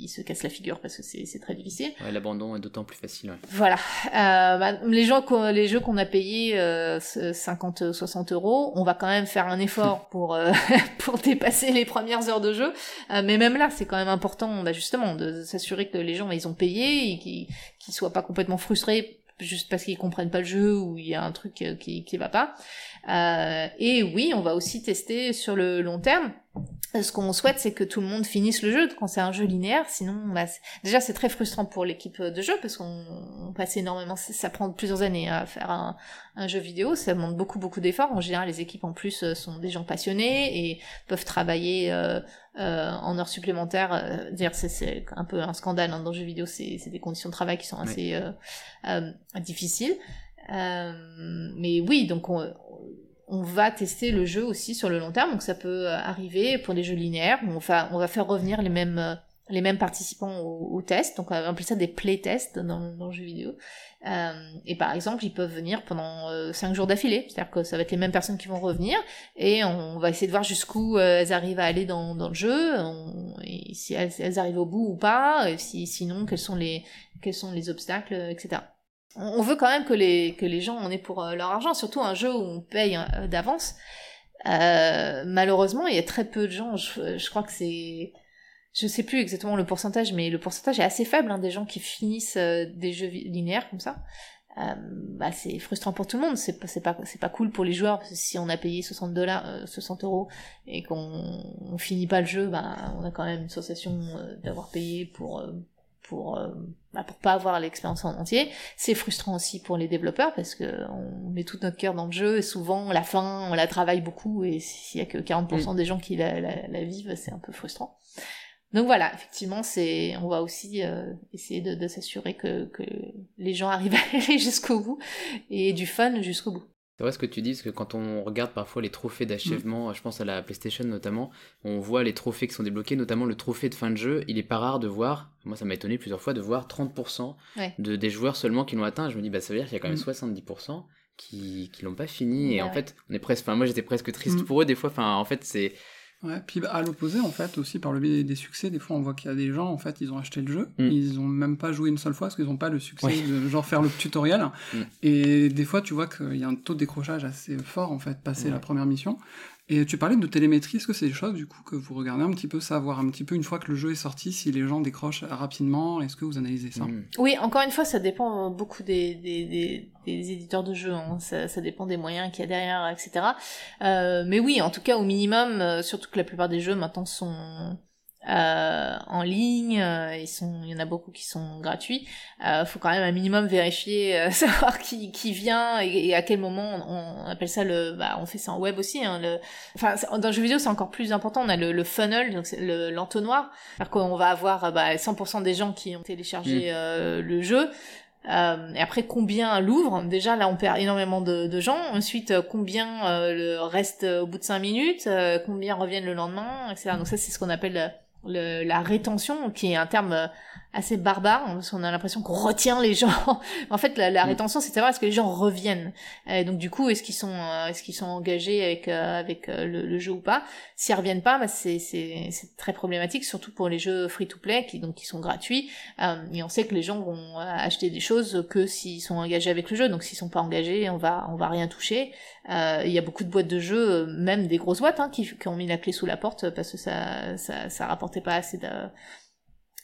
il, se casse la figure parce que c'est très difficile. Ouais, l'abandon est d'autant plus facile. Ouais. Voilà. Euh, bah, les, gens, les jeux qu'on a payés euh, 50-60 euros, on va quand même faire un effort pour euh, pour dépasser les premières heures de jeu. Euh, mais même là, c'est quand même important, bah, justement, de s'assurer que les gens ils ont payé et qu'ils qu'ils soient pas complètement frustrés juste parce qu'ils comprennent pas le jeu ou il y a un truc euh, qui qui va pas. Euh, et oui, on va aussi tester sur le long terme. Ce qu'on souhaite, c'est que tout le monde finisse le jeu quand c'est un jeu linéaire. Sinon, bah, déjà, c'est très frustrant pour l'équipe de jeu parce qu'on passe énormément. Ça prend plusieurs années à faire un, un jeu vidéo. Ça demande beaucoup, beaucoup d'efforts. En général, les équipes en plus euh, sont des gens passionnés et peuvent travailler euh, euh, en heures supplémentaires. Euh, dire c'est un peu un scandale hein, dans le jeu vidéo. C'est des conditions de travail qui sont assez euh, difficiles. mais oui, donc on, on va tester le jeu aussi sur le long terme, donc ça peut euh, arriver pour des jeux linéaires, on va, on va faire revenir les mêmes, euh, les mêmes participants au, test, donc on appelle ça des playtests dans, dans le jeu vidéo. Euh, et par exemple, ils peuvent venir pendant euh, 5 jours d'affilée, c'est-à-dire que ça va être les mêmes personnes qui vont revenir, et on va essayer de voir jusqu'où elles arrivent à aller dans, le jeu, et si elles, elles, arrivent au bout ou pas, et si, sinon quels sont les, quels sont les obstacles, etc on veut quand même que les, que les gens en aient pour euh, leur argent, surtout un jeu où on paye euh, d'avance. Euh, malheureusement, il y a très peu de gens, je, crois que c'est... Je sais plus exactement le pourcentage, mais le pourcentage est assez faible hein, des gens qui finissent des jeux linéaires comme ça. bah, c'est frustrant pour tout le monde, c'est pas c'est pas c'est pas cool pour les joueurs parce que si on a payé 60 dollars 60 euros et qu'on on finit pas le jeu, bah on a quand même une sensation d'avoir payé pour pour euh, bah, pour pas avoir l'expérience en entier. C'est frustrant aussi pour les développeurs parce que on met tout notre cœur dans le jeu et souvent la fin on la travaille beaucoup et s'il y a que 40% mm. des gens qui la, la, vivent, c'est un peu frustrant. Donc voilà, effectivement, c'est on va aussi euh, essayer de, de s'assurer que, que les gens arrivent à aller jusqu'au bout et du fun jusqu'au bout. C'est vrai ce que tu dis, parce que quand on regarde parfois les trophées d'achèvement, mm. je pense à la PlayStation notamment, on voit les trophées qui sont débloqués, notamment le trophée de fin de jeu. Il est pas rare de voir, moi ça m'a étonné plusieurs fois, de voir 30% de, des joueurs seulement qui l'ont atteint. Je me dis, bah ça veut dire qu'il y a quand même 70% mm. qui, qui l'ont pas fini. Et en fait, on est presque, enfin moi j'étais presque triste mm. pour eux des fois. Enfin en fait c'est Ouais, puis à l'opposé, en fait, aussi par le biais des succès, des fois on voit qu'il y a des gens, en fait, ils ont acheté le jeu, mm. ils ont même pas joué une seule fois parce qu'ils ont pas le succès de genre faire le tutoriel. Mm. Et des fois, tu vois qu'il y a un taux de décrochage assez fort, en fait, passer la première mission. Et tu parlais de télémétrie, est-ce que c'est des choses du coup que vous regardez un petit peu, savoir un petit peu une fois que le jeu est sorti, si les gens décrochent rapidement, est-ce que vous analysez ça Mm. Oui, encore une fois, ça dépend beaucoup des, des, des, des éditeurs de jeux, hein. ça, ça dépend des moyens qu'il y a derrière, etc. Euh, mais oui, en tout cas, au minimum, euh, surtout que la plupart des jeux maintenant sont euh, en ligne, euh, ils sont, il y en a beaucoup qui sont gratuits. Euh, faut quand même un minimum vérifier, euh, savoir qui, qui vient et, et à quel moment on, on appelle ça le, bah, on fait ça en web aussi. Hein, le, enfin, dans le jeu vidéo c'est encore plus important. On a le, le funnel, donc le- l'entonnoir, c'est-à-dire qu'on va avoir euh, bah, 100% des gens qui ont téléchargé euh, le jeu. Euh, et après, combien l'ouvre? Déjà, là, on perd énormément de, de gens. Ensuite, combien euh, le reste au bout de 5 minutes? Euh, Combien reviennent le lendemain? Etc. Donc ça, c'est ce qu'on appelle euh, le- la rétention, qui est un terme euh, assez barbare, hein, parce qu'on a l'impression qu'on retient les gens. en fait, la, la Mm. rétention, c'est savoir est-ce que les gens reviennent. Et donc, du coup, est-ce qu'ils sont, euh, est-ce qu'ils sont engagés avec euh, avec euh, le, le jeu ou pas? S'ils reviennent pas, bah, c'est c'est c'est très problématique, surtout pour les jeux free-to-play qui donc qui sont gratuits. Euh, et on sait que les gens vont acheter des choses que s'ils sont engagés avec le jeu. Donc, s'ils sont pas engagés, on va on va rien toucher. Euh, Il y a beaucoup de boîtes de jeux, même des grosses boîtes, hein, qui, qui ont mis la clé sous la porte parce que ça ça ça rapportait pas assez de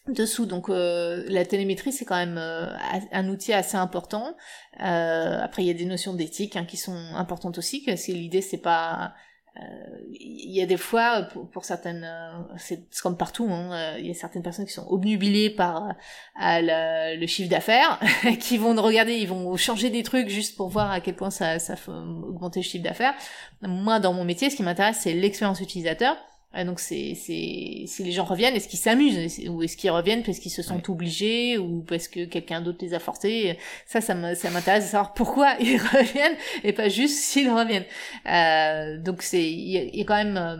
dessous. Donc euh, la télémétrie c'est quand même euh, un outil assez important. Euh, après il y a des notions d'éthique hein, qui sont importantes aussi. Que si l'idée c'est pas euh, il y a des fois pour, pour certaines euh, c'est comme partout hein, euh, il y a certaines personnes qui sont obnubilées par à la- le chiffre d'affaires qui vont regarder ils vont changer des trucs juste pour voir à quel point ça ça fait augmenter le chiffre d'affaires moi dans mon métier ce qui m'intéresse c'est l'expérience utilisateur euh, donc c'est c'est si les gens reviennent est-ce qu'ils s'amusent ou est-ce qu'ils reviennent parce qu'ils se sentent obligés ou parce que quelqu'un d'autre les a forcés? Ça ça m'intéresse de savoir pourquoi ils reviennent et pas juste s'ils reviennent. Euh, donc c'est il y, y a quand même euh,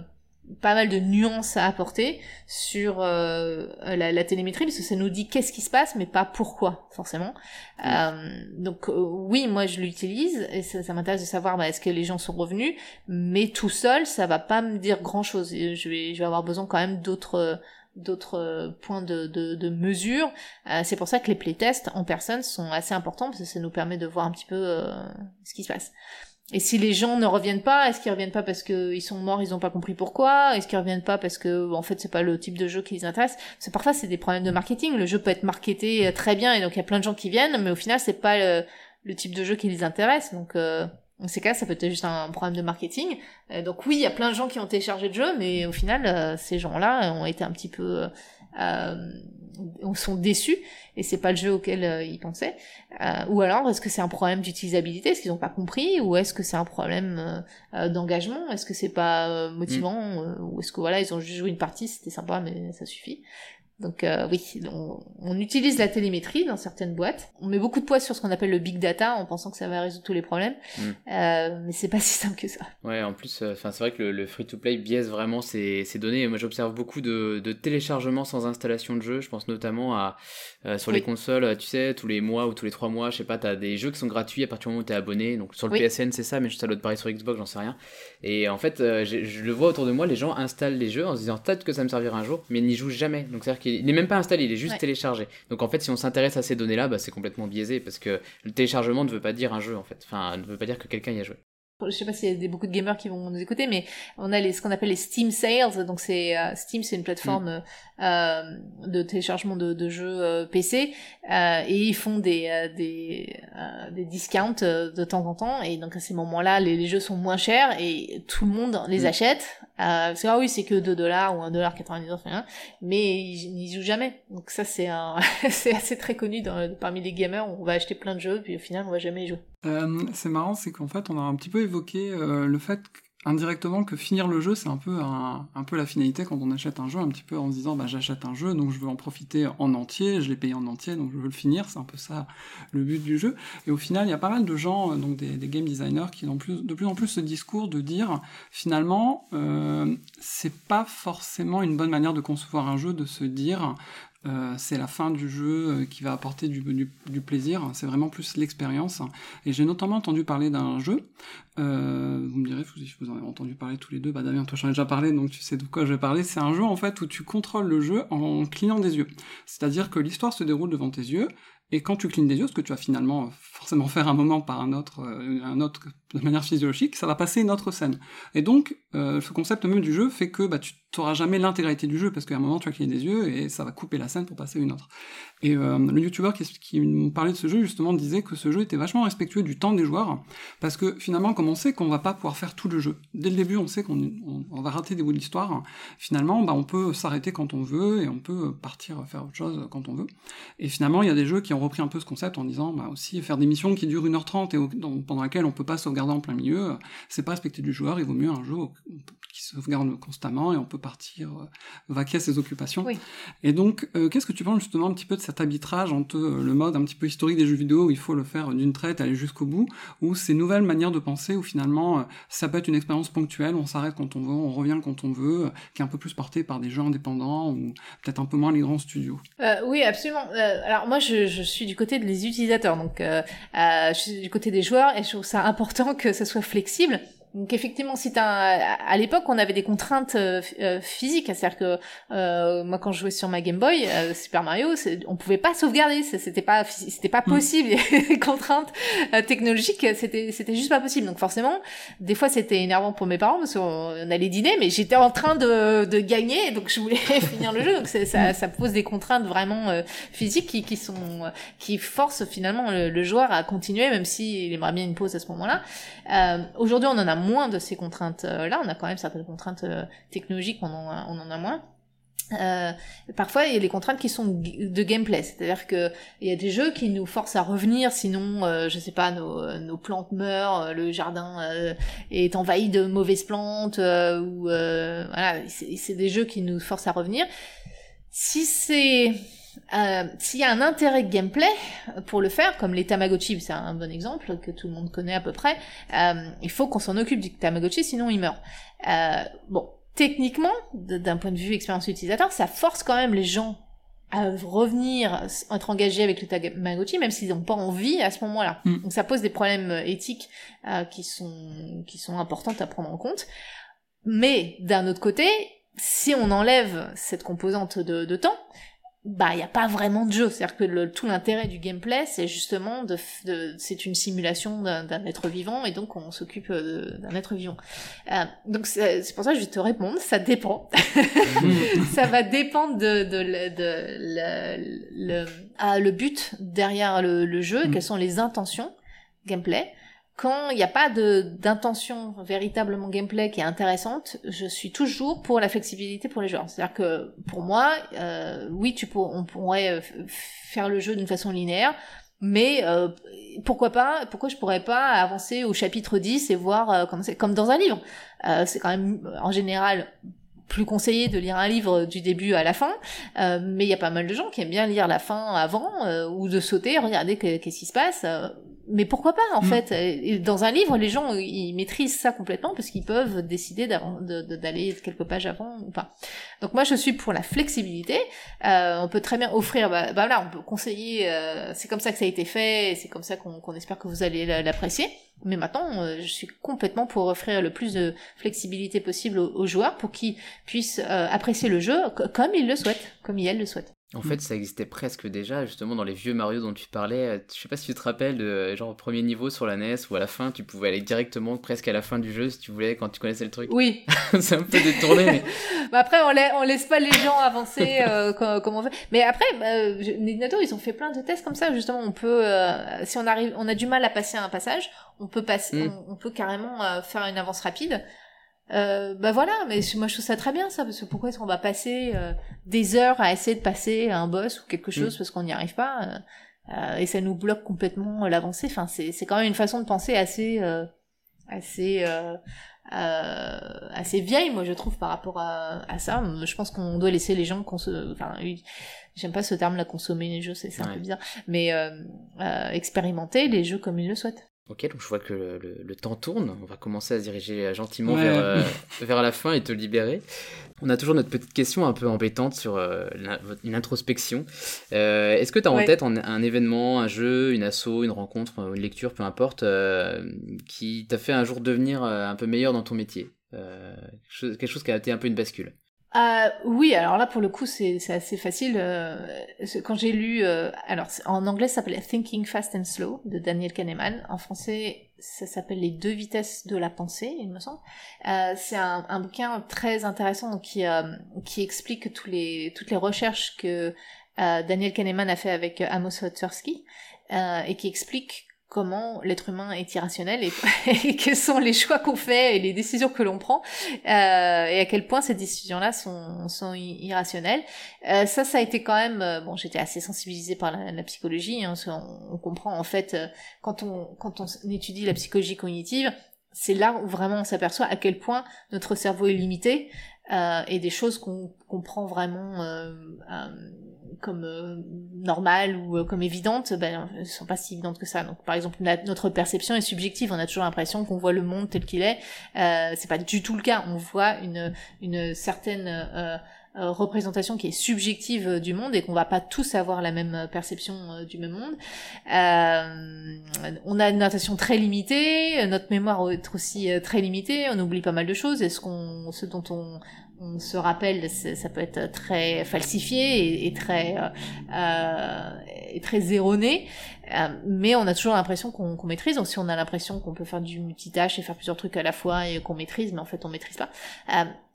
pas mal de nuances à apporter sur euh, la, la télémétrie parce que ça nous dit qu'est-ce qui se passe mais pas pourquoi forcément euh, donc euh, oui moi je l'utilise et ça, ça m'intéresse de savoir bah, est-ce que les gens sont revenus mais tout seul ça va pas me dire grand chose je vais je vais avoir besoin quand même d'autres d'autres points de, de, de mesure. Euh, c'est pour ça que les playtests en personne sont assez importants parce que ça nous permet de voir un petit peu euh, ce qui se passe. Et si les gens ne reviennent pas, est-ce qu'ils reviennent pas parce qu'ils sont morts, ils ont pas compris pourquoi? Est-ce qu'ils reviennent pas parce que en fait c'est pas le type de jeu qui les intéresse? Parce que parfois c'est des problèmes de marketing. Le jeu peut être marketé euh, très bien et donc il y a plein de gens qui viennent, mais au final c'est pas le, type de jeu qui les intéresse. Donc euh, dans ces cas, ça peut être juste un problème de marketing. Euh, donc oui, il y a plein de gens qui ont téléchargé le jeu, mais au final, euh, ces gens-là ont été un petit peu, sont déçus et c'est pas le jeu auquel euh, ils pensaient. Euh, ou alors, est-ce que c'est un problème d'utilisabilité, est-ce qu'ils n'ont pas compris, ou est-ce que c'est un problème euh, d'engagement, est-ce que c'est pas euh, motivant, ou est-ce que voilà, ils ont juste joué une partie, c'était sympa, mais ça suffit? Donc euh, oui, on, on utilise la télémétrie dans certaines boîtes. On met beaucoup de poids sur ce qu'on appelle le big data en pensant que ça va résoudre tous les problèmes, Mm. euh, mais c'est pas si simple que ça. Ouais, en plus, euh, enfin, c'est vrai que le, le free-to-play biaise vraiment ces, ces données. Moi, j'observe beaucoup de, de téléchargements sans installation de jeu. Je pense notamment à euh, sur les consoles, euh, tu sais, tous les mois ou tous les trois mois, je sais pas, t'as des jeux qui sont gratuits à partir du moment où t'es abonné. Donc sur le Oui. PSN, c'est ça, mais juste à l'autre pareil sur Xbox, j'en sais rien. Et en fait, euh, je le vois autour de moi, les gens installent les jeux en se disant peut-être que ça me servira un jour, mais ils n'y jouent jamais. Donc c'est-à-dire qu'il n'est même pas installé, il est juste Ouais. téléchargé. Donc en fait, si on s'intéresse à ces données-là, bah, c'est complètement biaisé parce que le téléchargement ne veut pas dire un jeu en fait. Enfin, ne veut pas dire que quelqu'un y a joué. Je sais pas s'il y a des, beaucoup de gamers qui vont nous écouter, mais on a les, ce qu'on appelle les Steam Sales. Donc c'est euh, Steam, c'est une plateforme euh, de téléchargement de, de jeux euh, PC euh, et ils font des euh, des, euh, des discounts de temps en temps. Et donc à ces moments-là, les, les jeux sont moins chers et tout le monde les Mm. achète. Euh, parce que ah oui, c'est que 2 dollars ou 1 dollar 99, rien, mais ils n'y jouent jamais. Donc ça c'est un, c'est assez très connu parmi les gamers. On va acheter plein de jeux puis au final on va jamais y jouer. Euh, c'est marrant, c'est qu'en fait, on a un petit peu évoqué euh, le fait que- indirectement que finir le jeu, c'est un peu la finalité quand on achète un jeu, un petit peu en se disant bah j'achète un jeu, donc je veux en profiter en entier, je l'ai payé en entier, donc je veux le finir, c'est un peu ça le but du jeu. Et au final, il y a pas mal de gens, euh, donc des, des game designers, qui ont plus, de plus en plus ce discours de dire finalement, euh, c'est pas forcément une bonne manière de concevoir un jeu, de se dire euh, c'est la fin du jeu euh, qui va apporter du, plaisir, c'est vraiment plus l'expérience. Et j'ai notamment entendu parler d'un jeu, euh, vous me direz si vous en avez entendu parler tous les deux, bah Damien, toi j'en ai déjà parlé, donc tu sais de quoi je vais parler, c'est un jeu en fait où tu contrôles le jeu en clignant des yeux. C'est-à-dire que l'histoire se déroule devant tes yeux, Et quand tu clignes des yeux, ce que tu vas finalement forcément faire un moment par un autre, de manière physiologique, ça va passer une autre scène. Et donc, ce concept même du jeu fait que bah, tu n'auras jamais l'intégralité du jeu, parce qu'à un moment, tu vas cligner des yeux et ça va couper la scène pour passer une autre. Et euh, le youtubeur qui, qui me parlait de ce jeu, justement, disait que ce jeu était vachement respectueux du temps des joueurs, parce que finalement, comme on sait qu'on va pas pouvoir faire tout le jeu, dès le début, on sait qu'on on, va rater des bouts de l'histoire, finalement, bah, on peut s'arrêter quand on veut et on peut partir faire autre chose quand on veut. Et finalement, il y a des jeux qui ont repris un peu ce concept en disant bah, aussi faire des missions qui durent 1h30 et pendant laquelle on peut pas sauvegarder en plein milieu, c'est pas respecter du joueur, il vaut mieux un jeu qui sauvegarde constamment et on peut partir euh, vaquer à ses occupations. Et donc, euh, qu'est-ce que tu penses justement un petit peu de cet arbitrage entre euh, le mode un petit peu historique des jeux vidéo où il faut le faire d'une traite, aller jusqu'au bout, ou ces nouvelles manières de penser où finalement ça peut être une expérience ponctuelle, on s'arrête quand on veut, on revient quand on veut, qui est un peu plus portée par des jeux indépendants ou peut-être un peu moins les grands studios? oui, absolument. alors moi, je, je, suis du côté des utilisateurs, donc je suis du côté des joueurs et je trouve ça important que ça soit flexible. Donc effectivement, si t'as à l'époque on avait des contraintes euh, euh, physiques, c'est-à-dire que euh, moi quand je jouais sur ma Game Boy Super Mario, on pouvait pas sauvegarder, c'était pas c'était pas mm. possible, les contraintes technologiques, c'était c'était juste pas possible. Donc forcément, des fois c'était énervant pour mes parents parce qu'on allait dîner, mais j'étais en train de, de gagner, donc je voulais finir le jeu. Donc ça ça pose des contraintes vraiment physiques qui, qui sont qui forcent finalement le, le, joueur à continuer même s'il aimerait bien une pause à ce moment-là. Aujourd'hui on en a moins de ces contraintes-là. On a quand même certaines contraintes euh, technologiques, on en a, moins. Euh, parfois, il y a des contraintes qui sont de gameplay, c'est-à-dire que il y a des jeux qui nous forcent à revenir, sinon, euh, je sais pas, nos, nos plantes meurent, le jardin est envahi de mauvaises plantes, ou voilà, c'est des jeux qui nous forcent à revenir. Si c'est euh, s'il y a un intérêt de gameplay pour le faire, comme les Tamagotchi, c'est un bon exemple que tout le monde connaît à peu près, euh, il faut qu'on s'en occupe du Tamagotchi, sinon il meurt. Euh, bon, techniquement, d'un point de vue expérience utilisateur, ça force quand même les gens à revenir, être engagés avec le Tamagotchi, même s'ils n'ont pas envie à ce moment-là. Mm. Donc ça pose des problèmes éthiques qui sont qui sont importantes à prendre en compte. Mais d'un autre côté, si on enlève cette composante de, de temps, bah il y a pas vraiment de jeu. C'est-à-dire que le, tout l'intérêt du gameplay c'est justement de, de c'est une simulation d'un être vivant et donc on s'occupe euh, d'un être vivant. Euh, donc c'est pour ça que je vais te répondre ça dépend. Ça va dépendre de, de, de, le, ah, le but derrière le, le jeu mm. quelles sont les intentions gameplay quand il n'y a pas d'intention véritablement gameplay qui est intéressante, je suis toujours pour la flexibilité pour les joueurs. C'est-à-dire que pour moi, euh, oui, tu pour, on pourrait euh, faire le jeu d'une façon linéaire, mais euh, pourquoi pas Pourquoi je pourrais pas avancer au chapitre 10 et voir euh, comme dans un livre euh, C'est quand même en général plus conseillé de lire un livre du début à la fin, mais il y a pas mal de gens qui aiment bien lire la fin avant ou de sauter, regarder qu'est-ce qui se passe mais pourquoi pas en mm. fait? Dans un livre, les gens ils maîtrisent ça complètement parce qu'ils peuvent décider d'aller quelques pages avant ou pas. Donc moi je suis pour la flexibilité. Euh, on peut très bien offrir, bah, bah là on peut conseiller. Euh, c'est comme ça que ça a été fait, c'est comme ça qu'on espère que vous allez l'apprécier. Mais maintenant, euh, je suis complètement pour offrir le plus de flexibilité possible aux, joueurs pour qu'ils puissent apprécier le jeu comme ils le souhaitent, comme ils le souhaitent. En fait, ça existait presque déjà, justement, dans les vieux Mario dont tu parlais. Euh, je sais pas si tu te rappelles de genre premier niveau sur la NES où à la fin tu pouvais aller directement presque à la fin du jeu si tu voulais quand tu connaissais le truc. Oui. c'est un peu détourné. Mais... bah après, on, on laisse pas les gens avancer euh, comme, on fait. Mais après, euh, Nintendo, ils ont fait plein de tests comme ça. Justement, on peut, euh, si on arrive, on a du mal à passer un passage, on peut passer, mm. on, peut carrément euh, faire une avance rapide. Euh, bah voilà, mais moi je trouve ça très bien ça, parce que pourquoi est-ce qu'on va passer euh, des heures à essayer de passer un boss ou quelque chose mm. parce qu'on n'y arrive pas euh, euh, et ça nous bloque complètement l'avancée. Enfin, c'est c'est quand même une façon de penser assez assez assez vieille, moi je trouve par rapport à, à ça. Je pense qu'on doit laisser les gens consommer. Enfin, j'aime pas ce terme là, consommer les jeux, c'est un peu bizarre, mais expérimenter les jeux comme ils le souhaitent. Ok, donc je vois que le, temps tourne. On va commencer à se diriger euh, gentiment vers, euh, vers la fin et te libérer. On a toujours notre petite question un peu embêtante sur euh, une introspection. Est-ce que tu as en tête un, événement, un jeu, une asso, une rencontre, une lecture, peu importe, qui t'a fait un jour devenir un peu meilleur dans ton métier? Quelque chose, qui a été un peu une bascule Euh, oui, alors là pour le coup c'est assez facile. Euh, quand j'ai lu, euh, alors en anglais ça s'appelle Thinking Fast and Slow de Daniel Kahneman. En français ça s'appelle Les deux vitesses de la pensée, il me semble. C'est un, bouquin très intéressant qui qui explique toutes les recherches que Daniel Kahneman a fait avec Amos Tversky et qui explique comment l'être humain est irrationnel et, quels sont les choix qu'on fait et les décisions que l'on prend euh, et à quel point ces décisions-là sont, sont irrationnelles. Euh, ça, ça a été quand même euh, bon. J'étais assez sensibilisée par la, psychologie. Hein, on, on, comprend en fait euh, quand on quand on étudie la psychologie cognitive, c'est là où vraiment on s'aperçoit à quel point notre cerveau est limité euh, et des choses qu'on comprend vraiment euh, comme euh, normales ou euh, comme évidentes, ben, ne sont pas si évidentes que ça. Donc, par exemple, notre perception est subjective. On a toujours l'impression qu'on voit le monde tel qu'il est. Euh, c'est pas du tout le cas. On voit une, une certaine euh, représentation qui est subjective du monde et qu'on va pas tous avoir la même perception du même monde. Euh, on a une attention très limitée, notre mémoire est aussi très limitée, on oublie pas mal de choses. Est-ce qu'on, ce dont on, se rappelle, ça peut être très falsifié et, très euh, euh, et très erroné, euh, mais on a toujours l'impression qu'on maîtrise. Donc si on a l'impression qu'on peut faire du multitâche et faire plusieurs trucs à la fois et qu'on maîtrise, mais en fait on maîtrise pas.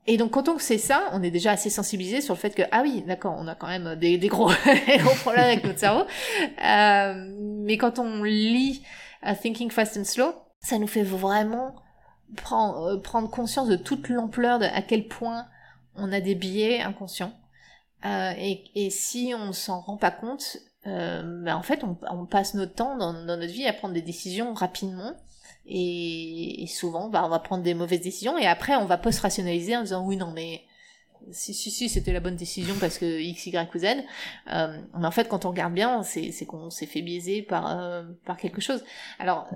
Euh, et donc quand on sait ça, on est déjà assez sensibilisé sur le fait que ah oui, d'accord, on a quand même des, des gros, gros problèmes avec notre cerveau. Euh, mais quand on lit Thinking Fast and Slow, ça nous fait vraiment prendre, prendre conscience de toute l'ampleur de à quel point on a des biais inconscients. Euh, et, si on s'en rend pas compte, euh, ben en fait, on, passe notre temps dans, notre vie à prendre des décisions rapidement. Et, souvent, bah, on va prendre des mauvaises décisions. Et après, on va post-rationaliser en disant oui, non, mais si, si, si, c'était la bonne décision parce que X, Y ou Z. Euh, mais en fait, quand on regarde bien, c'est qu'on s'est fait biaiser par, par quelque chose. Alors,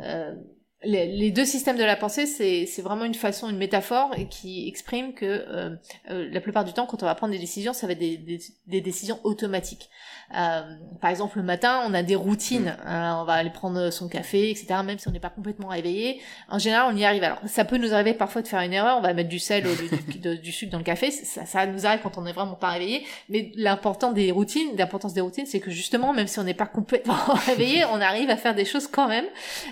les, deux systèmes de la pensée, c'est vraiment une façon, une métaphore qui exprime que euh, euh, la plupart du temps, quand on va prendre des décisions, ça va être des, des décisions automatiques. Euh, par exemple, le matin, on a des routines. Mm. Euh, on va aller prendre son café, etc. Même si on n'est pas complètement réveillé. En général, on y arrive. Alors, ça peut nous arriver parfois de faire une erreur. On va mettre du sel ou du, du, sucre dans le café. Ça, ça nous arrive quand on n'est vraiment pas réveillé. Mais l'important des routines, l'importance des routines, c'est que justement, même si on n'est pas complètement réveillé, on arrive à faire des choses quand même.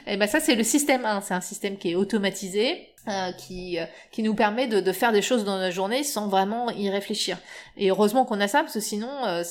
Et ben ça, c'est le système 1. C'est un système qui est automatisé euh, qui, euh, qui nous permet de, de, faire des choses dans la journée sans vraiment y réfléchir. Et heureusement qu'on a ça, parce que sinon, euh,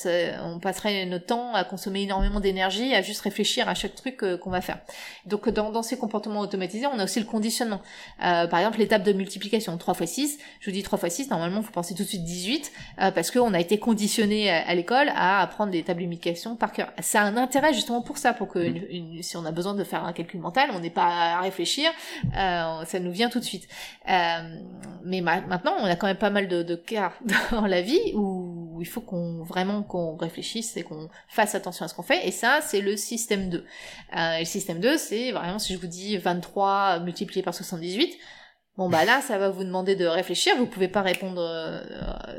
on passerait notre temps à consommer énormément d'énergie, à juste réfléchir à chaque truc qu'on va faire. Donc dans, dans, ces comportements automatisés, on a aussi le conditionnement. par exemple, l'étape de multiplication, 3 x 6. Je vous dis 3 x 6, normalement, vous pensez tout de suite 18, parce qu'on a été conditionné à, l'école à apprendre des tables de multiplication par cœur. Ça a un intérêt justement pour ça, pour que mmh. une, si on a besoin de faire un calcul mental, on n'est pas à réfléchir, ça nous vient tout de Euh, mais maintenant, on a quand même pas mal de, cas dans la vie où il faut qu'on vraiment qu'on réfléchisse et qu'on fasse attention à ce qu'on fait. Et ça, c'est le système 2. Euh, le système 2, c'est vraiment si je vous dis 23 multiplié par 78. Bon bah là, ça va vous demander de réfléchir. Vous pouvez pas répondre euh,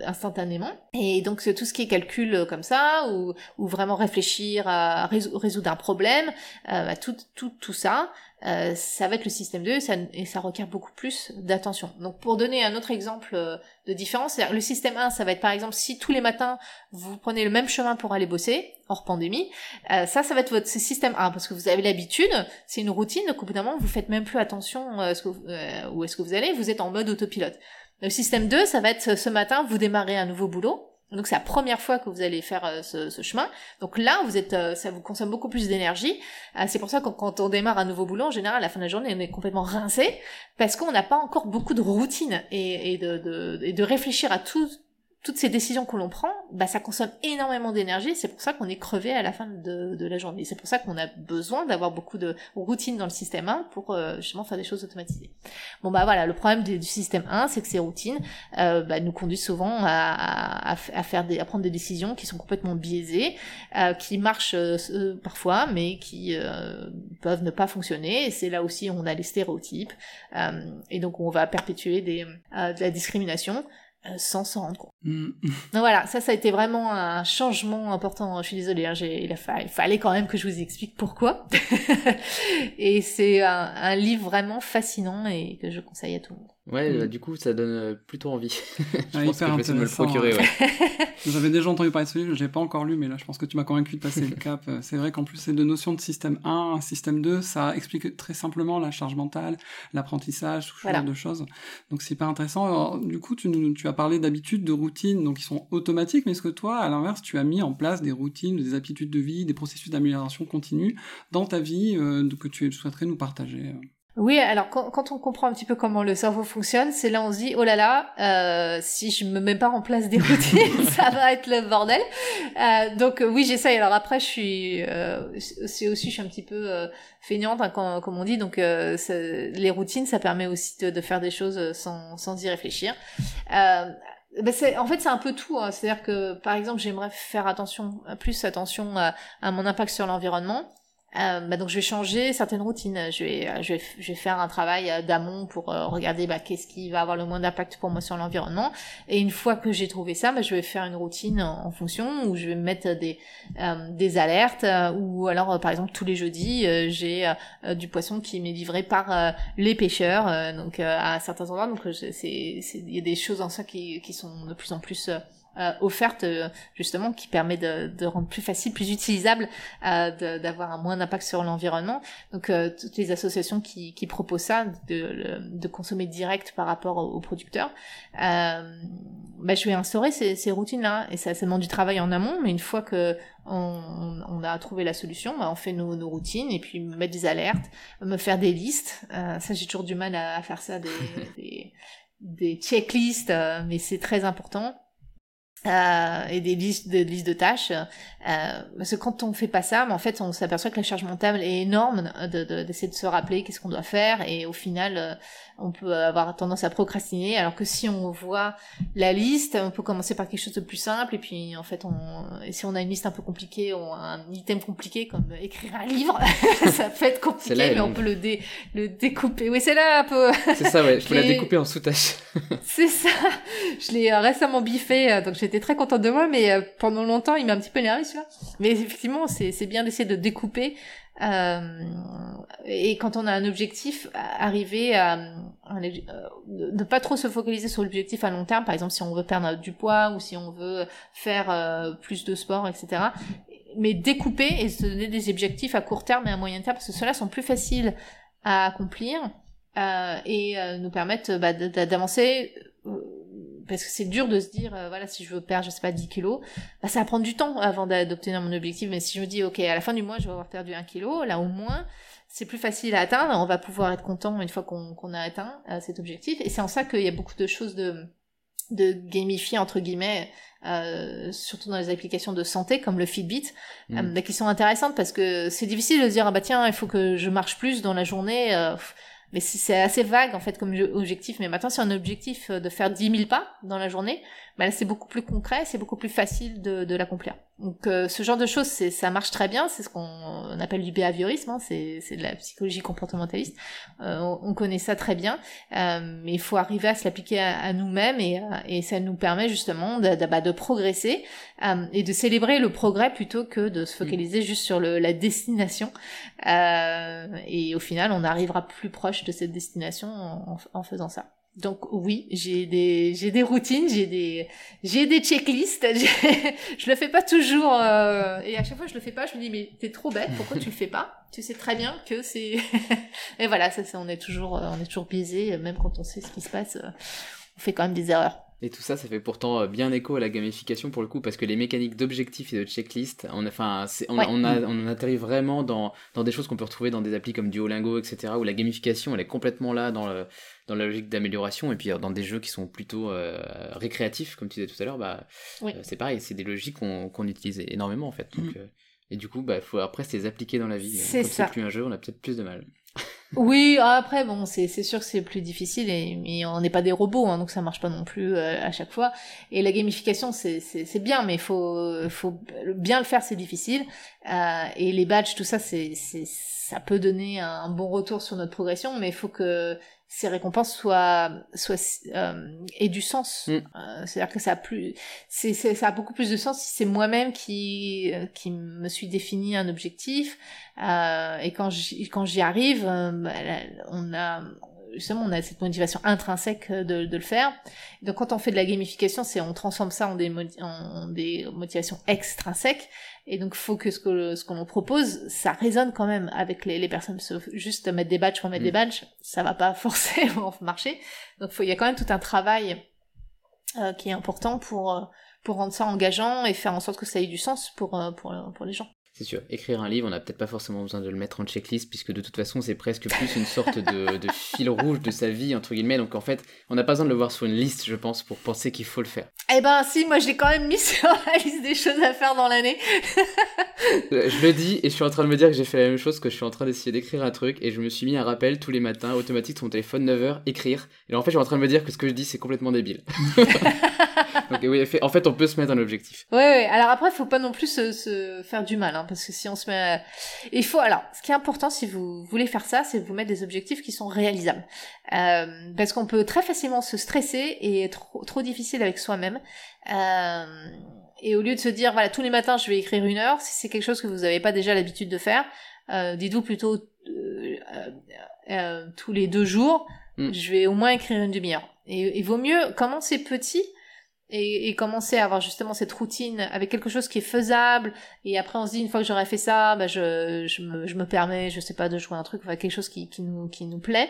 instantanément. Et donc tout ce qui est calcul comme ça, ou, vraiment réfléchir à résoudre un problème, bah, tout, tout, tout ça, euh, ça va être le système 2 ça, et ça requiert beaucoup plus d'attention. Donc pour donner un autre exemple euh, de différence, le système 1, ça va être par exemple si tous les matins vous prenez le même chemin pour aller bosser, hors pandémie, euh, ça, ça va être votre système 1 parce que vous avez l'habitude, c'est une routine, donc au bout d'un moment vous faites même plus attention ce que, où est-ce que vous allez, vous êtes en mode autopilote. Le système 2, ça va être ce matin, vous démarrez un nouveau boulot, donc c'est la première fois que vous allez faire euh, ce, ce, chemin. Donc là, vous êtes, euh, ça vous consomme beaucoup plus d'énergie. Euh, c'est pour ça que quand on démarre un nouveau boulot, en général, à la fin de la journée, on est complètement rincé parce qu'on n'a pas encore beaucoup de routine et, et de, de, et de réfléchir à tout, toutes ces décisions que l'on prend, bah, ça consomme énormément d'énergie. C'est pour ça qu'on est crevé à la fin de, de la journée. C'est pour ça qu'on a besoin d'avoir beaucoup de routines dans le système 1 pour euh, justement faire des choses automatisées. Bon bah voilà, le problème du, système 1, c'est que ces routines euh, bah, nous conduisent souvent à, à, à, faire des, à prendre des décisions qui sont complètement biaisées, euh, qui marchent euh, parfois, mais qui peuvent ne pas fonctionner. Et c'est là aussi où on a les stéréotypes. et donc on va perpétuer des, de la discrimination. Euh, sans s'en rendre compte. Mm. Donc voilà, ça, ça a été vraiment un changement important. Je suis désolée, hein, il, il, fallait quand même que je vous explique pourquoi. et c'est un, livre vraiment fascinant et que je conseille à tout le monde. Ouais, Mm. bah, du coup, ça donne euh, plutôt envie. je Ah, pense que je vais essayer de me le procurer, ouais. J'avais déjà entendu parler de ce livre, je l'ai pas encore lu, mais là, je pense que tu m'as convaincu de passer le cap. Euh, C'est vrai qu'en plus, ces deux notions de système 1, système 2, ça explique très simplement la charge mentale, l'apprentissage, tout ce Voilà. genre de choses. Donc, c'est hyper intéressant. Alors, du coup, tu, nous- tu as parlé d'habitudes, de routines, donc qui sont automatiques, mais est-ce que toi, à l'inverse, tu as mis en place des routines, des habitudes de vie, des processus d'amélioration continue dans ta vie euh, que tu souhaiterais nous partager euh? Oui, alors quand, quand on comprend un petit peu comment le cerveau fonctionne, c'est là on se dit oh là là, euh, si je me mets pas en place des routines, ça va être le bordel. Euh, donc euh, oui, j'essaye. Alors après, je suis, euh, c'est aussi, je suis un petit peu euh, feignante, hein, comme, on dit. Donc euh, les routines, ça permet aussi de, de faire des choses sans, sans y réfléchir. Euh, ben en fait, c'est un peu tout. hein. C'est-à-dire que, par exemple, j'aimerais faire attention, plus attention à mon impact sur l'environnement. Euh, bah donc je vais changer certaines routines. Je vais, euh, je vais, je vais faire un travail euh, d'amont pour regarder bah, qu'est-ce qui va avoir le moins d'impact pour moi sur l'environnement. Et une fois que j'ai trouvé ça, bah, je vais faire une routine en, fonction où je vais mettre des, euh, des alertes. ou alors, par exemple, tous les jeudis, j'ai du poisson qui m'est livré par les pêcheurs, donc à certains endroits. Donc il y a des choses en ça qui, qui sont de plus en plus euh, offerte euh, justement qui permet de, de rendre plus facile, plus utilisable, euh, d'avoir un moins d'impact sur l'environnement. Donc euh, toutes les associations qui, qui proposent ça, de, de consommer direct par rapport aux, aux producteurs, euh, bah, je vais instaurer ces, ces routines-là et ça, ça demande du travail en amont, mais une fois que on, on a trouvé la solution, bah, on fait nos, nos routines et puis me mettre des alertes, me faire des listes. Euh, ça j'ai toujours du mal à, à faire ça, des, des, des checklists, euh, mais c'est très important euh, et des listes de listes de tâches. Euh, parce que quand on fait pas ça mais en fait on s'aperçoit que la charge mentale est énorme de de- d'essayer de, se rappeler qu'est-ce qu'on doit faire. Et au final euh, on peut avoir tendance à procrastiner alors que si on voit la liste on peut commencer par quelque chose de plus simple et puis en fait on et si on a une liste un peu compliquée ou un item compliqué comme écrire un livre ça peut être compliqué mais on peut le dé, le découper oui c'est là un peu C'est ça, ouais. Il faut la découper en sous-tâches. c'est ça. Je l'ai euh, récemment biffé, euh, donc j'étais très contente de moi, mais euh, pendant longtemps, il m'a un petit peu énervé celui-là. Mais effectivement, c'est bien d'essayer de découper. Euh, et quand on a un objectif, à- arriver à, euh, ne pas trop se focaliser sur l'objectif à long terme. Par exemple, si on veut perdre du poids ou si on veut faire euh, plus de sport, etc. Mais découper et se donner des objectifs à court terme et à moyen terme, parce que ceux-là sont plus faciles à accomplir euh, et euh, nous permettent bah, d'avancer euh, parce que c'est dur de se dire euh, voilà si je veux perdre je sais pas 10 kilos bah, ça va prendre du temps avant d'obtenir mon objectif. Mais si je me dis ok à la fin du mois je vais avoir perdu un kilo là au moins c'est plus facile à atteindre. On va pouvoir être content une fois qu'on a atteint euh, cet objectif. Et c'est en ça qu'il y a beaucoup de choses de de gamifier entre guillemets euh, surtout dans les applications de santé comme le Fitbit Mm. euh, bah, qui sont intéressantes parce que c'est difficile de dire ah bah tiens il faut que je marche plus dans la journée euh, mais c'est assez vague en fait comme je- objectif. Mais maintenant c'est un objectif euh, de faire 10 000 pas dans la journée là c'est beaucoup plus concret c'est beaucoup plus facile de, de l'accomplir donc euh, ce genre de choses c'est ça marche très bien c'est ce qu'on appelle du behaviorisme hein, c'est c'est de la psychologie comportementaliste Euh, on, on connaît ça très bien euh, mais il faut arriver à se l'appliquer à, à nous-mêmes et, euh, et ça nous permet justement de, de, bah, de progresser euh, et de célébrer le progrès plutôt que de se focaliser juste sur le, la destination. Euh, et au final, on arrivera plus proche de cette destination en, en faisant ça. Donc oui, j'ai des j'ai des routines, j'ai des j'ai des checklists. je le fais pas toujours euh, et à chaque fois je le fais pas, je me dis mais t'es trop bête, pourquoi tu le fais pas? Tu sais très bien que c'est et voilà, ça, c'est on est toujours euh, on est toujours biaisé, même quand on sait ce qui se passe, euh, on fait quand même des erreurs. Et tout ça, ça fait pourtant euh, bien écho à la gamification pour le coup, parce que les mécaniques d'objectifs et de checklist, on, a- enfin, c'est- on, Ouais. on, a, on atterrit vraiment dans, dans des choses qu'on peut retrouver dans des applis comme Duolingo, etc., où la gamification, elle est complètement là dans, le, dans la logique d'amélioration, et puis euh, dans des jeux qui sont plutôt euh, récréatifs, comme tu disais tout à l'heure, bah, Oui. euh, c'est pareil, c'est des logiques qu'on utilise énormément en fait. Donc, euh, et du coup, bah, faut après se les appliquer dans la vie. C'est ça. c'est plus un jeu, on a peut-être plus de mal. Oui, après bon, c'est sûr que c'est plus difficile et mais on n'est pas des robots, hein, donc ça marche pas non plus euh, à chaque fois. Et la gamification, c'est bien, mais faut faut bien le faire, c'est difficile. Euh, et les badges, tout ça, c'est ça peut donner un bon retour sur notre progression, mais il faut que ces récompenses soient soient euh, aient du sens. Mm. Euh, C'est-à-dire que ça a plus, c'est c'est- ça a beaucoup plus de sens si c'est moi-même qui euh, qui me suis défini un objectif. Euh, et quand j'y, quand j'y arrive, euh, bah, on a, justement, on a cette motivation intrinsèque de, de, le faire. Donc, quand on fait de la gamification, c'est on transforme ça en des, en des motivations extrinsèques. Et donc, faut que ce que ce qu'on propose, ça résonne quand même avec les, les personnes. Juste mettre des badges pour mettre des mm. badges, ça va pas forcément marcher. Donc, il y a quand même tout un travail euh, qui est important pour euh, pour rendre ça engageant et faire en sorte que ça ait du sens pour euh, pour, pour les gens. C'est sûr. Écrire un livre, on n'a peut-être pas forcément besoin de le mettre en checklist, puisque de toute façon, c'est presque plus une sorte de, de, fil rouge de sa vie, entre guillemets. Donc en fait, on n'a pas besoin de le voir sur une liste, je pense, pour penser qu'il faut le faire. Eh ben si, moi je l'ai quand même mis sur la liste des choses à faire dans l'année. Euh, je le dis, et je suis en train de me dire que j'ai fait la même chose, que je suis en train d'essayer d'écrire un truc, et je me suis mis un rappel tous les matins, automatique sur mon téléphone, 9h, écrire. Et en fait, je suis en train de me dire que ce que je dis, c'est complètement débile. Donc oui, en fait, on peut se mettre un objectif. Ouais, ouais. Alors après, il faut pas non plus se, se faire du mal, hein, parce que si on se met, il faut. Alors, ce qui est important, si vous voulez faire ça, c'est de vous mettre des objectifs qui sont réalisables, euh, parce qu'on peut très facilement se stresser et être trop, trop difficile avec soi-même. Euh, et au lieu de se dire, voilà, tous les matins, je vais écrire une heure, si c'est quelque chose que vous n'avez pas déjà l'habitude de faire, euh, dites-vous plutôt tous les deux jours, mm. je vais au moins écrire une demi-heure. Et il vaut mieux commencer petit et, et, commencer à avoir justement cette routine avec quelque chose qui est faisable. Et après on se dit une fois que j'aurai fait ça bah je, je, me, je me permets je sais pas de jouer un truc enfin quelque chose qui, qui nous qui nous plaît.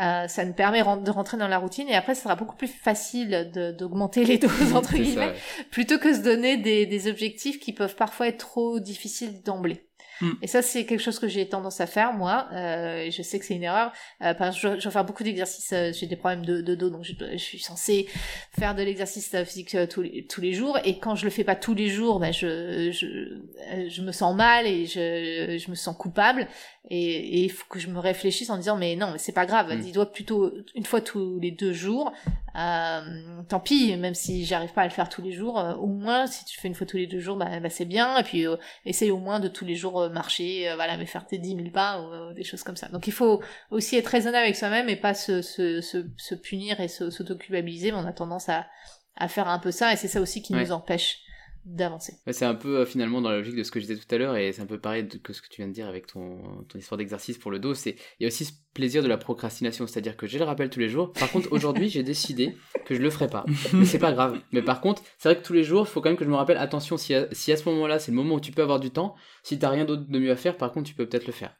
Euh, ça nous permet de rentrer dans la routine et après ça sera beaucoup plus facile d'augmenter les doses entre guillemets plutôt que se donner des, des objectifs qui peuvent parfois être trop difficiles d'emblée Mm. Et ça, c'est quelque chose que j'ai tendance à faire, moi. Euh, je sais que c'est une erreur. Euh, par exemple, je, je vais faire beaucoup d'exercices. Euh, j'ai des problèmes de, dos, donc je, suis censée faire de l'exercice euh, physique euh, tous les, tous les jours. Et quand je le fais pas tous les jours, ben je, je, je me sens mal et je, je me sens coupable. Et il faut que je me réfléchisse en disant, mais non, mais c'est pas grave. Mm. Dis-toi plutôt une fois tous les deux jours. Euh, tant pis, même si j'arrive pas à le faire tous les jours, au moins si tu fais une fois tous les deux jours, bah, bah c'est bien. Et puis essaye au moins de tous les jours marcher, euh, voilà, mais faire tes 10 000 pas ou euh, des choses comme ça. Donc il faut aussi être raisonnable avec soi-même et pas se, se, se, punir et s'autoculpabiliser, mais on a tendance à, à faire un peu ça et c'est ça aussi qui nous empêche d'avancer. c'est un peu euh, finalement dans la logique de ce que je disais tout à l'heure et c'est un peu pareil que ce que tu viens de dire avec ton, ton histoire d'exercice pour le dos. C'est il y a aussi ce plaisir de la procrastination, c'est-à-dire que j'ai le rappel tous les jours. Par contre, aujourd'hui, j'ai décidé que je le ferai pas. Mais c'est pas grave. Mais par contre, c'est vrai que tous les jours, il faut quand même que je me rappelle attention si à, si à ce moment-là, c'est le moment où tu peux avoir du temps, si t'as rien d'autre de mieux à faire, par contre, tu peux peut-être le faire.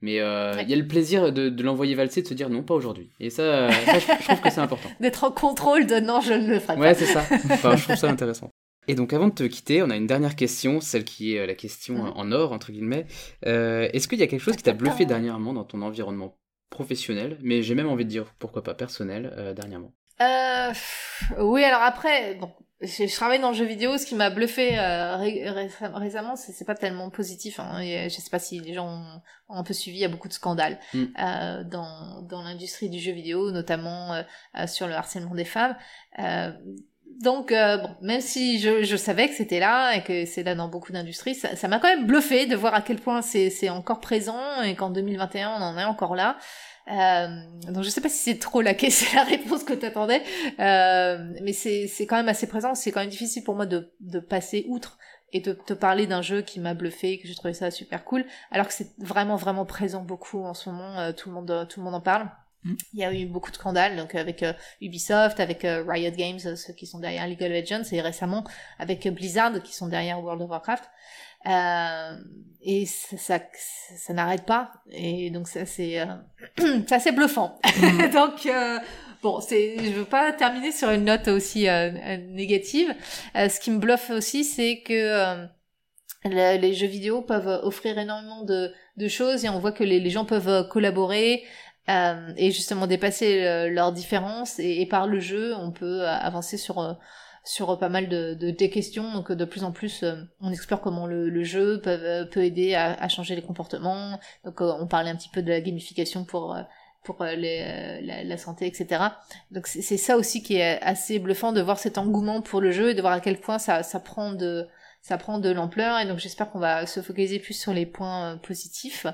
Mais euh, il y a le plaisir de, de l'envoyer valser, de se dire non, pas aujourd'hui. Et ça, je, trouve que c'est important. D'être en contrôle de non, je ne le ferai pas. Ouais, c'est ça. Enfin, je trouve ça intéressant. Et donc avant de te quitter, on a une dernière question, celle qui est euh, la question en or, entre guillemets. Euh, Est-ce qu'il y a quelque chose qui t'a bluffé dernièrement dans ton environnement professionnel, mais j'ai même envie de dire pourquoi pas personnel, euh, dernièrement euh, Oui, alors après, bon, je, travaille dans le jeu vidéo, ce qui m'a bluffé euh, récemment, c'est pas tellement positif. Hein, et je sais pas si les gens ont, un peu suivi, il y a beaucoup de scandales mm. euh, dans, dans l'industrie du jeu vidéo, notamment euh, sur le harcèlement des femmes donc, euh, bon, même si je, je savais que c'était là et que c'est là dans beaucoup d'industries, ça m'a quand même bluffé de voir à quel point c'est encore présent et qu'en 2021 on en est encore là. Euh, donc je sais pas si c'est trop la, c'est la réponse que t'attendais, euh, mais c'est quand même assez présent. C'est quand même difficile pour moi de, de passer outre et de te parler d'un jeu qui m'a bluffé, que j'ai trouvé ça super cool, alors que c'est vraiment vraiment présent beaucoup en ce moment. Euh, tout le monde tout le monde en parle. Mm. Il y a eu beaucoup de scandales, donc avec euh, Ubisoft, avec euh, Riot Games, euh, ceux qui sont derrière League of Legends, et récemment avec Blizzard, qui sont derrière World of Warcraft. et ça, ça, ça n'arrête pas, et donc ça c'est assez bluffant. Mm. donc bon, c'est, je veux pas terminer sur une note aussi négative. ce qui me bluffe aussi, c'est que les jeux vidéo peuvent offrir énormément de, de choses et on voit que les, les gens peuvent collaborer, euh, et justement dépasser euh, leurs différences et, par le jeu on peut euh, avancer sur sur pas mal de, de, des questions. Donc de plus en plus on explore comment le, jeu peut, peut aider à, changer les comportements. Donc on parlait un petit peu de la gamification pour pour la, la, santé etc donc c'est ça aussi qui est assez bluffant de voir cet engouement pour le jeu et de voir à quel point ça ça prend de ça prend de l'ampleur. Et donc j'espère qu'on va se focaliser plus sur les points positifs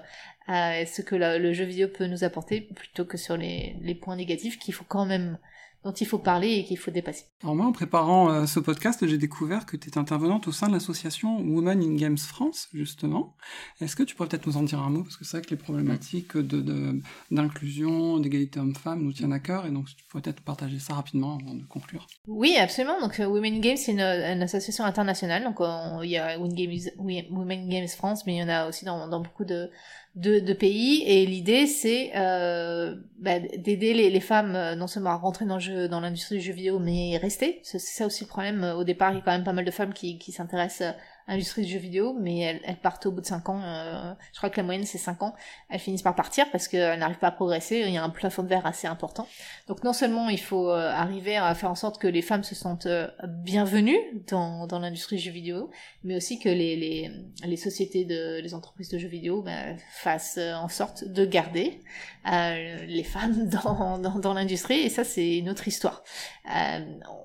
ce que le jeu vidéo peut nous apporter plutôt que sur les, les points négatifs qu'il faut quand même dont il faut parler et qu'il faut dépasser. Alors moi, en préparant euh, ce podcast, j'ai découvert que tu es intervenante au sein de l'association Women in Games France, justement. Est-ce que tu pourrais peut-être nous en dire un mot? Parce que c'est vrai que les problématiques de, d'inclusion, d'égalité homme-femme nous tiennent à cœur, et donc tu pourrais peut-être partager ça rapidement avant de conclure. Oui, absolument. Donc euh, Women in Games, c'est une, association internationale. Donc il y a Women in Games France, mais il y en a aussi dans, dans beaucoup de de, pays. Et l'idée c'est euh, bah, d'aider les, femmes euh, non seulement à rentrer dans, jeu, dans l'industrie du jeu vidéo mais rester. C'est ça aussi le problème. Au départ il y a quand même pas mal de femmes qui s'intéressent industrie du jeu vidéo, mais elles, elles partent au bout de 5 ans. Euh, je crois que la moyenne c'est 5 ans. Elles finissent par partir parce qu'elles n'arrivent pas à progresser. Il y a un plafond de verre assez important. Donc non seulement il faut euh, arriver à faire en sorte que les femmes se sentent euh, bienvenues dans, dans l'industrie du jeu vidéo, mais aussi que les, les, les sociétés de les entreprises de jeux vidéo bah, fassent en sorte de garder les femmes dans, dans, dans l'industrie. Et ça c'est une autre histoire.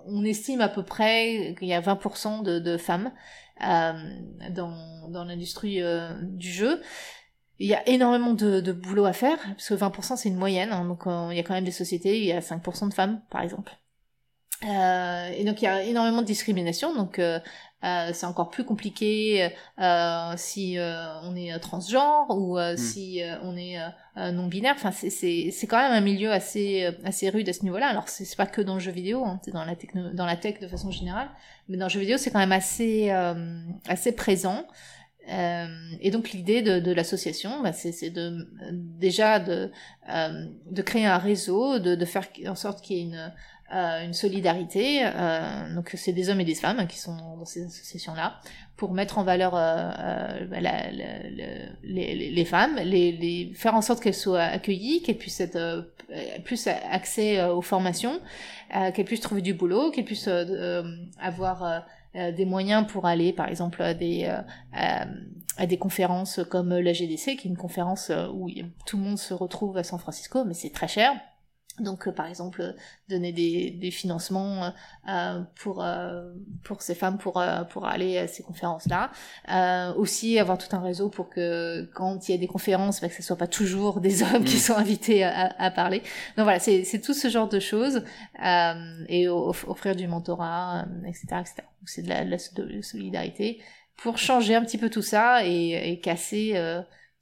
on estime à peu près qu'il y a 20% de, de femmes euh, dans, dans l'industrie euh, du jeu. Il y a énormément de, boulot à faire, parce que 20% c'est une moyenne, hein, donc euh, il y a quand même des sociétés, il y a 5% de femmes par exemple. Euh, et donc il y a énormément de discrimination, donc euh, euh, c'est encore plus compliqué si on est transgenre ou hmm. si on est non binaire. Enfin c'est c'est quand même un milieu assez assez rude à ce niveau-là. Alors c'est pas que dans le jeu vidéo, hein, c'est dans la techno dans la tech de façon générale, mais dans le jeu vidéo c'est quand même assez assez présent. Euh, et donc l'idée de, de l'association, bah, c'est de déjà de, euh, de créer un réseau, de, de faire en sorte qu'il y ait une, euh, une solidarité. Euh, donc c'est des hommes et des femmes qui sont dans ces associations-là pour mettre en valeur euh, euh bah, la, la, les, les, femmes, les, les, faire en sorte qu'elles soient accueillies, qu'elles puissent être euh, plus accès aux formations, qu'elles puissent trouver du boulot, qu'elles puissent avoir des moyens pour aller, par exemple, à des, à des conférences comme la GDC, qui est une conférence où tout le monde se retrouve à San Francisco, mais c'est très cher. Donc, euh, par exemple, donner des, des financements euh, pour euh, pour ces femmes pour euh, pour aller à ces conférences-là. Euh, aussi, avoir tout un réseau pour que quand il y a des conférences, bah, que ce soit pas toujours des hommes qui mm. sont invités à, à parler. Donc voilà, c'est c'est tout ce genre de choses et offrir du mentorat, etc., etc. C'est de la, de la, solidarité pour changer un petit peu tout ça et, et casser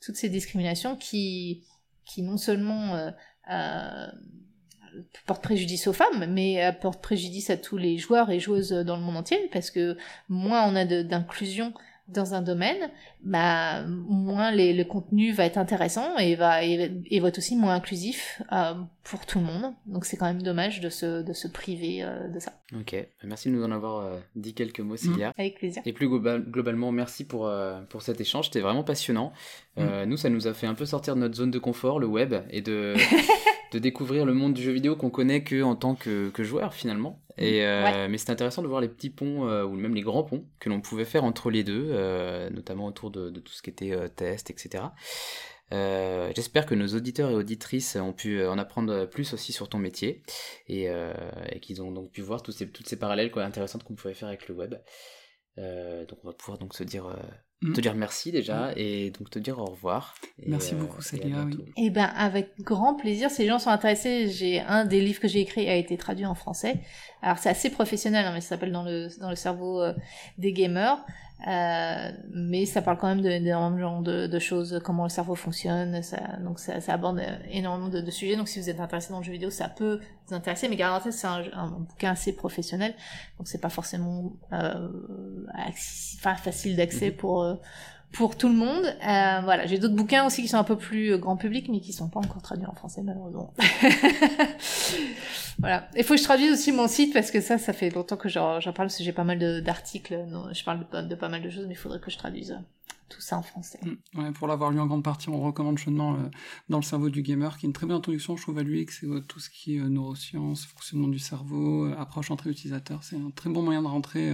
toutes ces discriminations qui qui non seulement euh, porte préjudice aux femmes, mais porte préjudice à tous les joueurs et joueuses dans le monde entier, parce que moins on a d'inclusion dans un domaine, bah, moins les, le contenu va être intéressant et va, et, va être aussi moins inclusif euh, pour tout le monde. Donc c'est quand même dommage de se, de se priver euh, de ça. Ok, merci de nous en avoir euh, dit quelques mots, Cilia. Avec plaisir. Et plus globalement, merci pour, pour cet échange, c'était vraiment passionnant. Mm. Nous, ça nous a fait un peu sortir de notre zone de confort, le web, et de, de découvrir le monde du jeu vidéo qu'on connaît que en tant que, que joueur finalement. Et, euh, Mais c'est intéressant de voir les petits ponts, euh, ou même les grands ponts, que l'on pouvait faire entre les deux, euh, notamment autour de, de, tout ce qui était test, etc. J'espère que nos auditeurs et auditrices ont pu en apprendre plus aussi sur ton métier et, et qu'ils ont donc pu voir tous ces, toutes ces parallèles quoi, intéressantes qu'on pouvait faire avec le web. donc on va pouvoir donc se dire Mm. te dire merci déjà mm. et donc te dire au revoir. merci euh, beaucoup Célia. Oui. Et eh ben avec grand plaisir. Si les gens sont intéressés, j'ai un des livres que j'ai écrit a été traduit en français. Alors c'est assez professionnel, hein, mais ça s'appelle dans le dans le cerveau euh, des gamers. Euh, mais ça parle quand même d'énormément de, de, de, choses, comment le cerveau fonctionne, ça, donc ça, ça aborde énormément de, de, sujets. Donc si vous êtes intéressé dans le jeu vidéo, ça peut vous intéresser, mais garantie c'est un, un, bouquin assez professionnel, donc c'est pas forcément euh, facile d'accès mm-hmm. pour euh, pour tout le monde. Euh, voilà, j'ai d'autres bouquins aussi qui sont un peu plus euh, grand public, mais qui sont pas encore traduits en français malheureusement. voilà. Il faut que je traduise aussi mon site parce que ça, ça fait longtemps que j'en parle parce que j'ai pas mal d'articles. Je parle de, de, pas mal de choses, mais il faudrait que je traduise tout ça en français. Mm. Ouais, pour l'avoir lu en grande partie, on recommande chaudement euh, Dans le cerveau du gamer, qui est une très bonne introduction, je trouve, à lui, que c'est euh, tout ce qui est euh, neurosciences, fonctionnement du cerveau, approche entre utilisateurs. C'est un très bon moyen de rentrer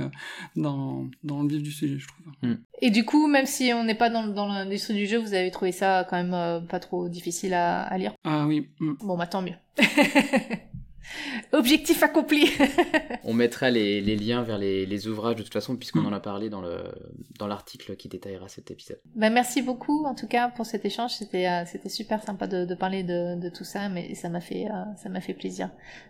dans, dans le vif du sujet, je trouve. Mm. Et du coup, même si on n'est pas dans, dans l'industrie du jeu, vous avez trouvé ça quand même pas trop difficile à, à lire? Ah oui. Mm. Bon, bah tant mieux. Objectif accompli. On mettra les, liens vers les, ouvrages de toute façon, puisqu'on Mm. en a parlé dans le dans l'article qui détaillera cet épisode. Bah, merci beaucoup en tout cas pour cet échange. C'était euh, c'était super sympa de, de parler de, de tout ça, mais ça m'a fait euh, ça m'a fait plaisir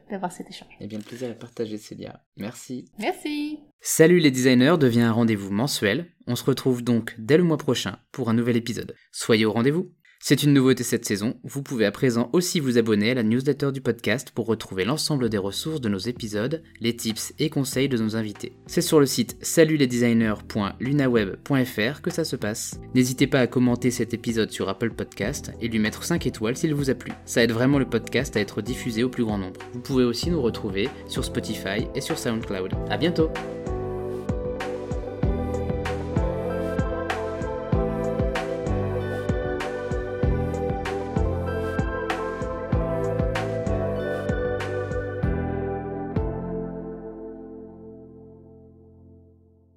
d'avoir cet échange. Eh bien, le plaisir est partagé, Célia. Merci. Merci. Salut les designers devient un rendez-vous mensuel. On se retrouve donc dès le mois prochain pour un nouvel épisode. Soyez au rendez-vous. C'est une nouveauté cette saison, vous pouvez à présent aussi vous abonner à la newsletter du podcast pour retrouver l'ensemble des ressources de nos épisodes, les tips et conseils de nos invités. C'est sur le site salutlesdesigners.lunaweb.fr que ça se passe. N'hésitez pas à commenter cet épisode sur Apple Podcast et lui mettre 5 étoiles s'il vous a plu. Ça aide vraiment le podcast à être diffusé au plus grand nombre. Vous pouvez aussi nous retrouver sur Spotify et sur SoundCloud. À bientôt